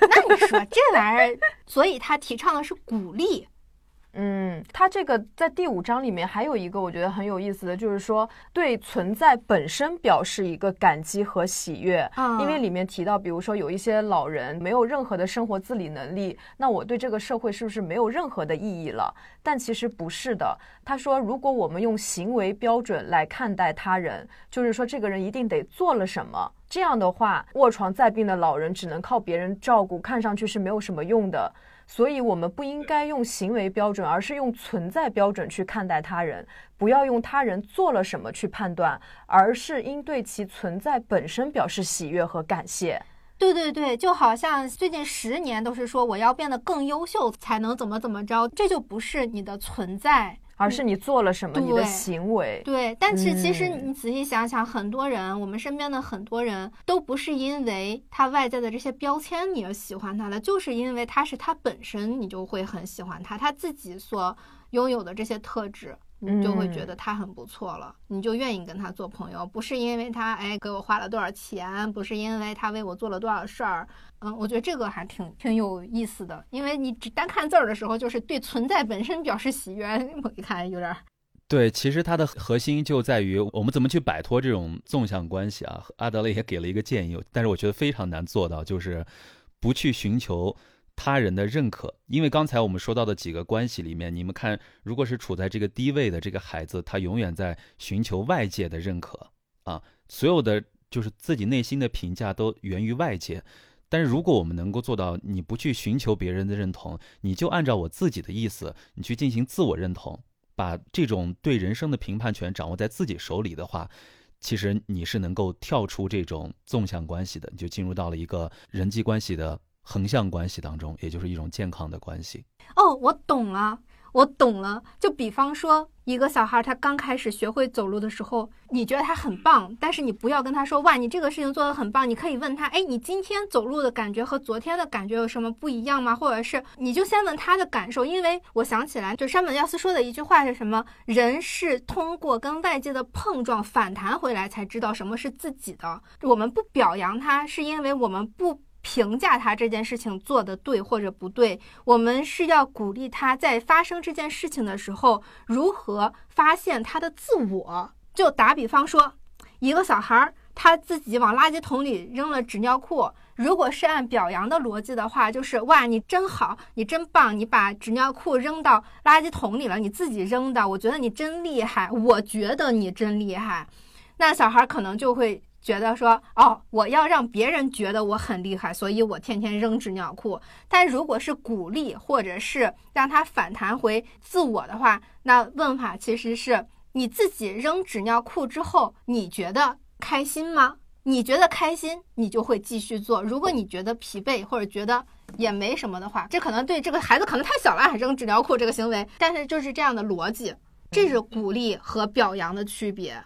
那你说这玩意儿，所以他提倡的是鼓励。嗯，他这个在第五章里面还有一个我觉得很有意思的就是说，对存在本身表示一个感激和喜悦。啊，因为里面提到，比如说有一些老人没有任何的生活自理能力，那我对这个社会是不是没有任何的意义了？但其实不是的。他说，如果我们用行为标准来看待他人，就是说这个人一定得做了什么。这样的话，卧床在病的老人只能靠别人照顾，看上去是没有什么用的。所以，我们不应该用行为标准，而是用存在标准去看待他人。不要用他人做了什么去判断，而是应对其存在本身表示喜悦和感谢。对对对，就好像最近十年都是说我要变得更优秀才能怎么怎么着，这就不是你的存在。而是你做了什么，你的行为对。但是其实你仔细想想，很多人，我们身边的很多人都不是因为他外在的这些标签你而喜欢他的，就是因为他是他本身，你就会很喜欢他，他自己所拥有的这些特质。你就会觉得他很不错了，你就愿意跟他做朋友，不是因为他哎给我花了多少钱，不是因为他为我做了多少事儿，嗯，我觉得这个还挺挺有意思的，因为你只单看字儿的时候，就是对存在本身表示喜悦，我一看有点。对，其实它的核心就在于我们怎么去摆脱这种纵向关系啊。阿德勒也给了一个建议，但是我觉得非常难做到，就是不去寻求。他人的认可，因为刚才我们说到的几个关系里面，你们看，如果是处在这个低位的这个孩子，他永远在寻求外界的认可啊，所有的就是自己内心的评价都源于外界。但是如果我们能够做到，你不去寻求别人的认同，你就按照我自己的意思，你去进行自我认同，把这种对人生的评判权掌握在自己手里的话，其实你是能够跳出这种纵向关系的，你就进入到了一个人际关系的。横向关系当中，也就是一种健康的关系。哦，我懂了，我懂了。就比方说，一个小孩他刚开始学会走路的时候，你觉得他很棒，但是你不要跟他说：“哇，你这个事情做得很棒。”你可以问他：“哎，你今天走路的感觉和昨天的感觉有什么不一样吗？”或者是你就先问他的感受，因为我想起来，就山本耀司说的一句话是什么？人是通过跟外界的碰撞反弹回来，才知道什么是自己的。我们不表扬他，是因为我们不。评价他这件事情做的对或者不对，我们是要鼓励他在发生这件事情的时候，如何发现他的自我。就打比方说，一个小孩儿他自己往垃圾桶里扔了纸尿裤，如果是按表扬的逻辑的话，就是哇，你真好，你真棒，你把纸尿裤扔到垃圾桶里了，你自己扔的，我觉得你真厉害，我觉得你真厉害，那小孩儿可能就会。觉得说，哦，我要让别人觉得我很厉害，所以我天天扔纸尿裤。但如果是鼓励，或者是让他反弹回自我的话，那问法其实是你自己扔纸尿裤之后，你觉得开心吗？你觉得开心，你就会继续做。如果你觉得疲惫或者觉得也没什么的话，这可能对这个孩子可能太小了，扔纸尿裤这个行为。但是就是这样的逻辑，这是鼓励和表扬的区别。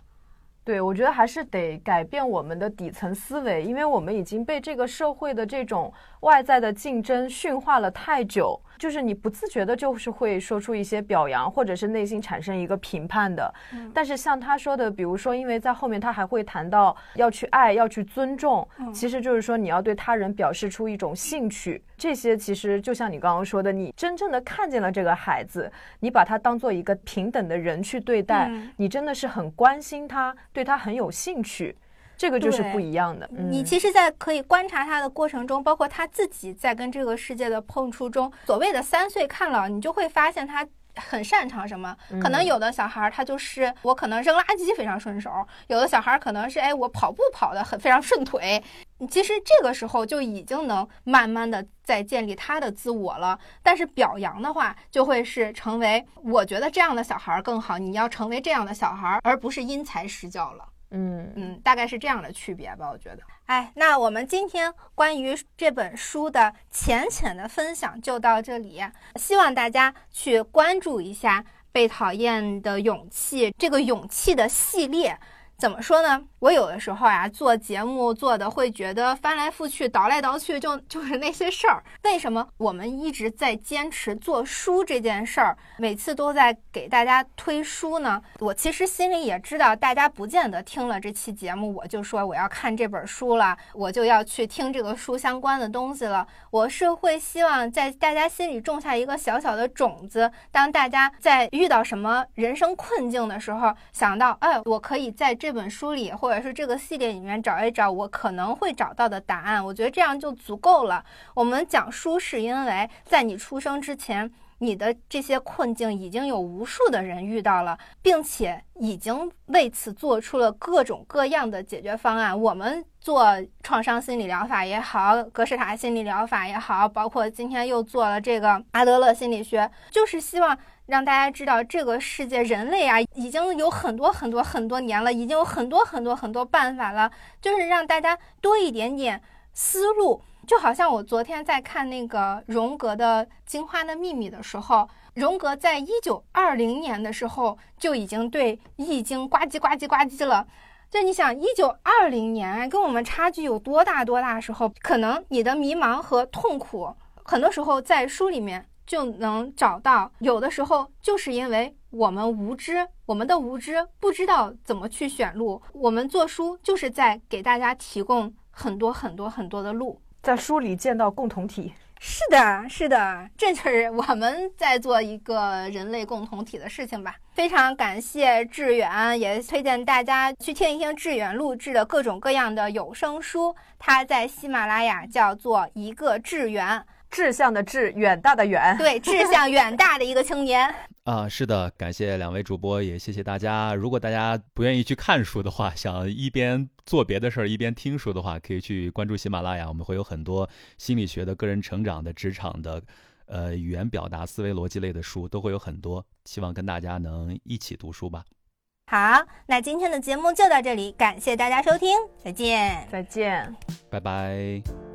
对，我觉得还是得改变我们的底层思维，因为我们已经被这个社会的这种外在的竞争驯化了太久。就是你不自觉的，就是会说出一些表扬，或者是内心产生一个评判的。但是像他说的，比如说，因为在后面他还会谈到要去爱，要去尊重，其实就是说你要对他人表示出一种兴趣。这些其实就像你刚刚说的，你真正的看见了这个孩子，你把他当做一个平等的人去对待，你真的是很关心他，对他很有兴趣。这个就是不一样的。你其实，在可以观察他的过程中，包括他自己在跟这个世界的碰触中，所谓的三岁看老，你就会发现他很擅长什么。可能有的小孩儿他就是我可能扔垃圾非常顺手，有的小孩儿可能是哎我跑步跑得很非常顺腿。其实这个时候就已经能慢慢的在建立他的自我了。但是表扬的话，就会是成为我觉得这样的小孩更好，你要成为这样的小孩，而不是因材施教了。嗯嗯，大概是这样的区别吧，我觉得。哎，那我们今天关于这本书的浅浅的分享就到这里，希望大家去关注一下《被讨厌的勇气》这个勇气的系列。怎么说呢？我有的时候呀，做节目做的会觉得翻来覆去、倒来倒去，就就是那些事儿。为什么我们一直在坚持做书这件事儿？每次都在给大家推书呢？我其实心里也知道，大家不见得听了这期节目，我就说我要看这本书了，我就要去听这个书相关的东西了。我是会希望在大家心里种下一个小小的种子，当大家在遇到什么人生困境的时候，想到，哎，我可以在。这本书里，或或者是这个系列里面找一找我可能会找到的答案，我觉得这样就足够了。我们讲书是因为在你出生之前，你的这些困境已经有无数的人遇到了，并且已经为此做出了各种各样的解决方案。我们做创伤心理疗法也好，格式塔心理疗法也好，包括今天又做了这个阿德勒心理学，就是希望。让大家知道，这个世界人类啊，已经有很多很多很多年了，已经有很多很多很多办法了，就是让大家多一点点思路。就好像我昨天在看那个荣格的《进化的秘密》的时候，荣格在一九二零年的时候就已经对《易经》呱唧呱唧呱唧了。就你想，一九二零年跟我们差距有多大多大？时候，可能你的迷茫和痛苦，很多时候在书里面。就能找到，有的时候就是因为我们无知，我们的无知不知道怎么去选路。我们做书就是在给大家提供很多很多很多的路，在书里见到共同体。是的，是的，这就是我们在做一个人类共同体的事情吧。非常感谢志远，也推荐大家去听一听志远录制的各种各样的有声书。他在喜马拉雅叫做一个志远。志向的志，远大的远，对，志向远大的一个青年 啊，是的，感谢两位主播，也谢谢大家。如果大家不愿意去看书的话，想一边做别的事儿一边听书的话，可以去关注喜马拉雅，我们会有很多心理学的、个人成长的、职场的，呃，语言表达、思维逻辑类的书都会有很多。希望跟大家能一起读书吧。好，那今天的节目就到这里，感谢大家收听，再见，再见，拜拜。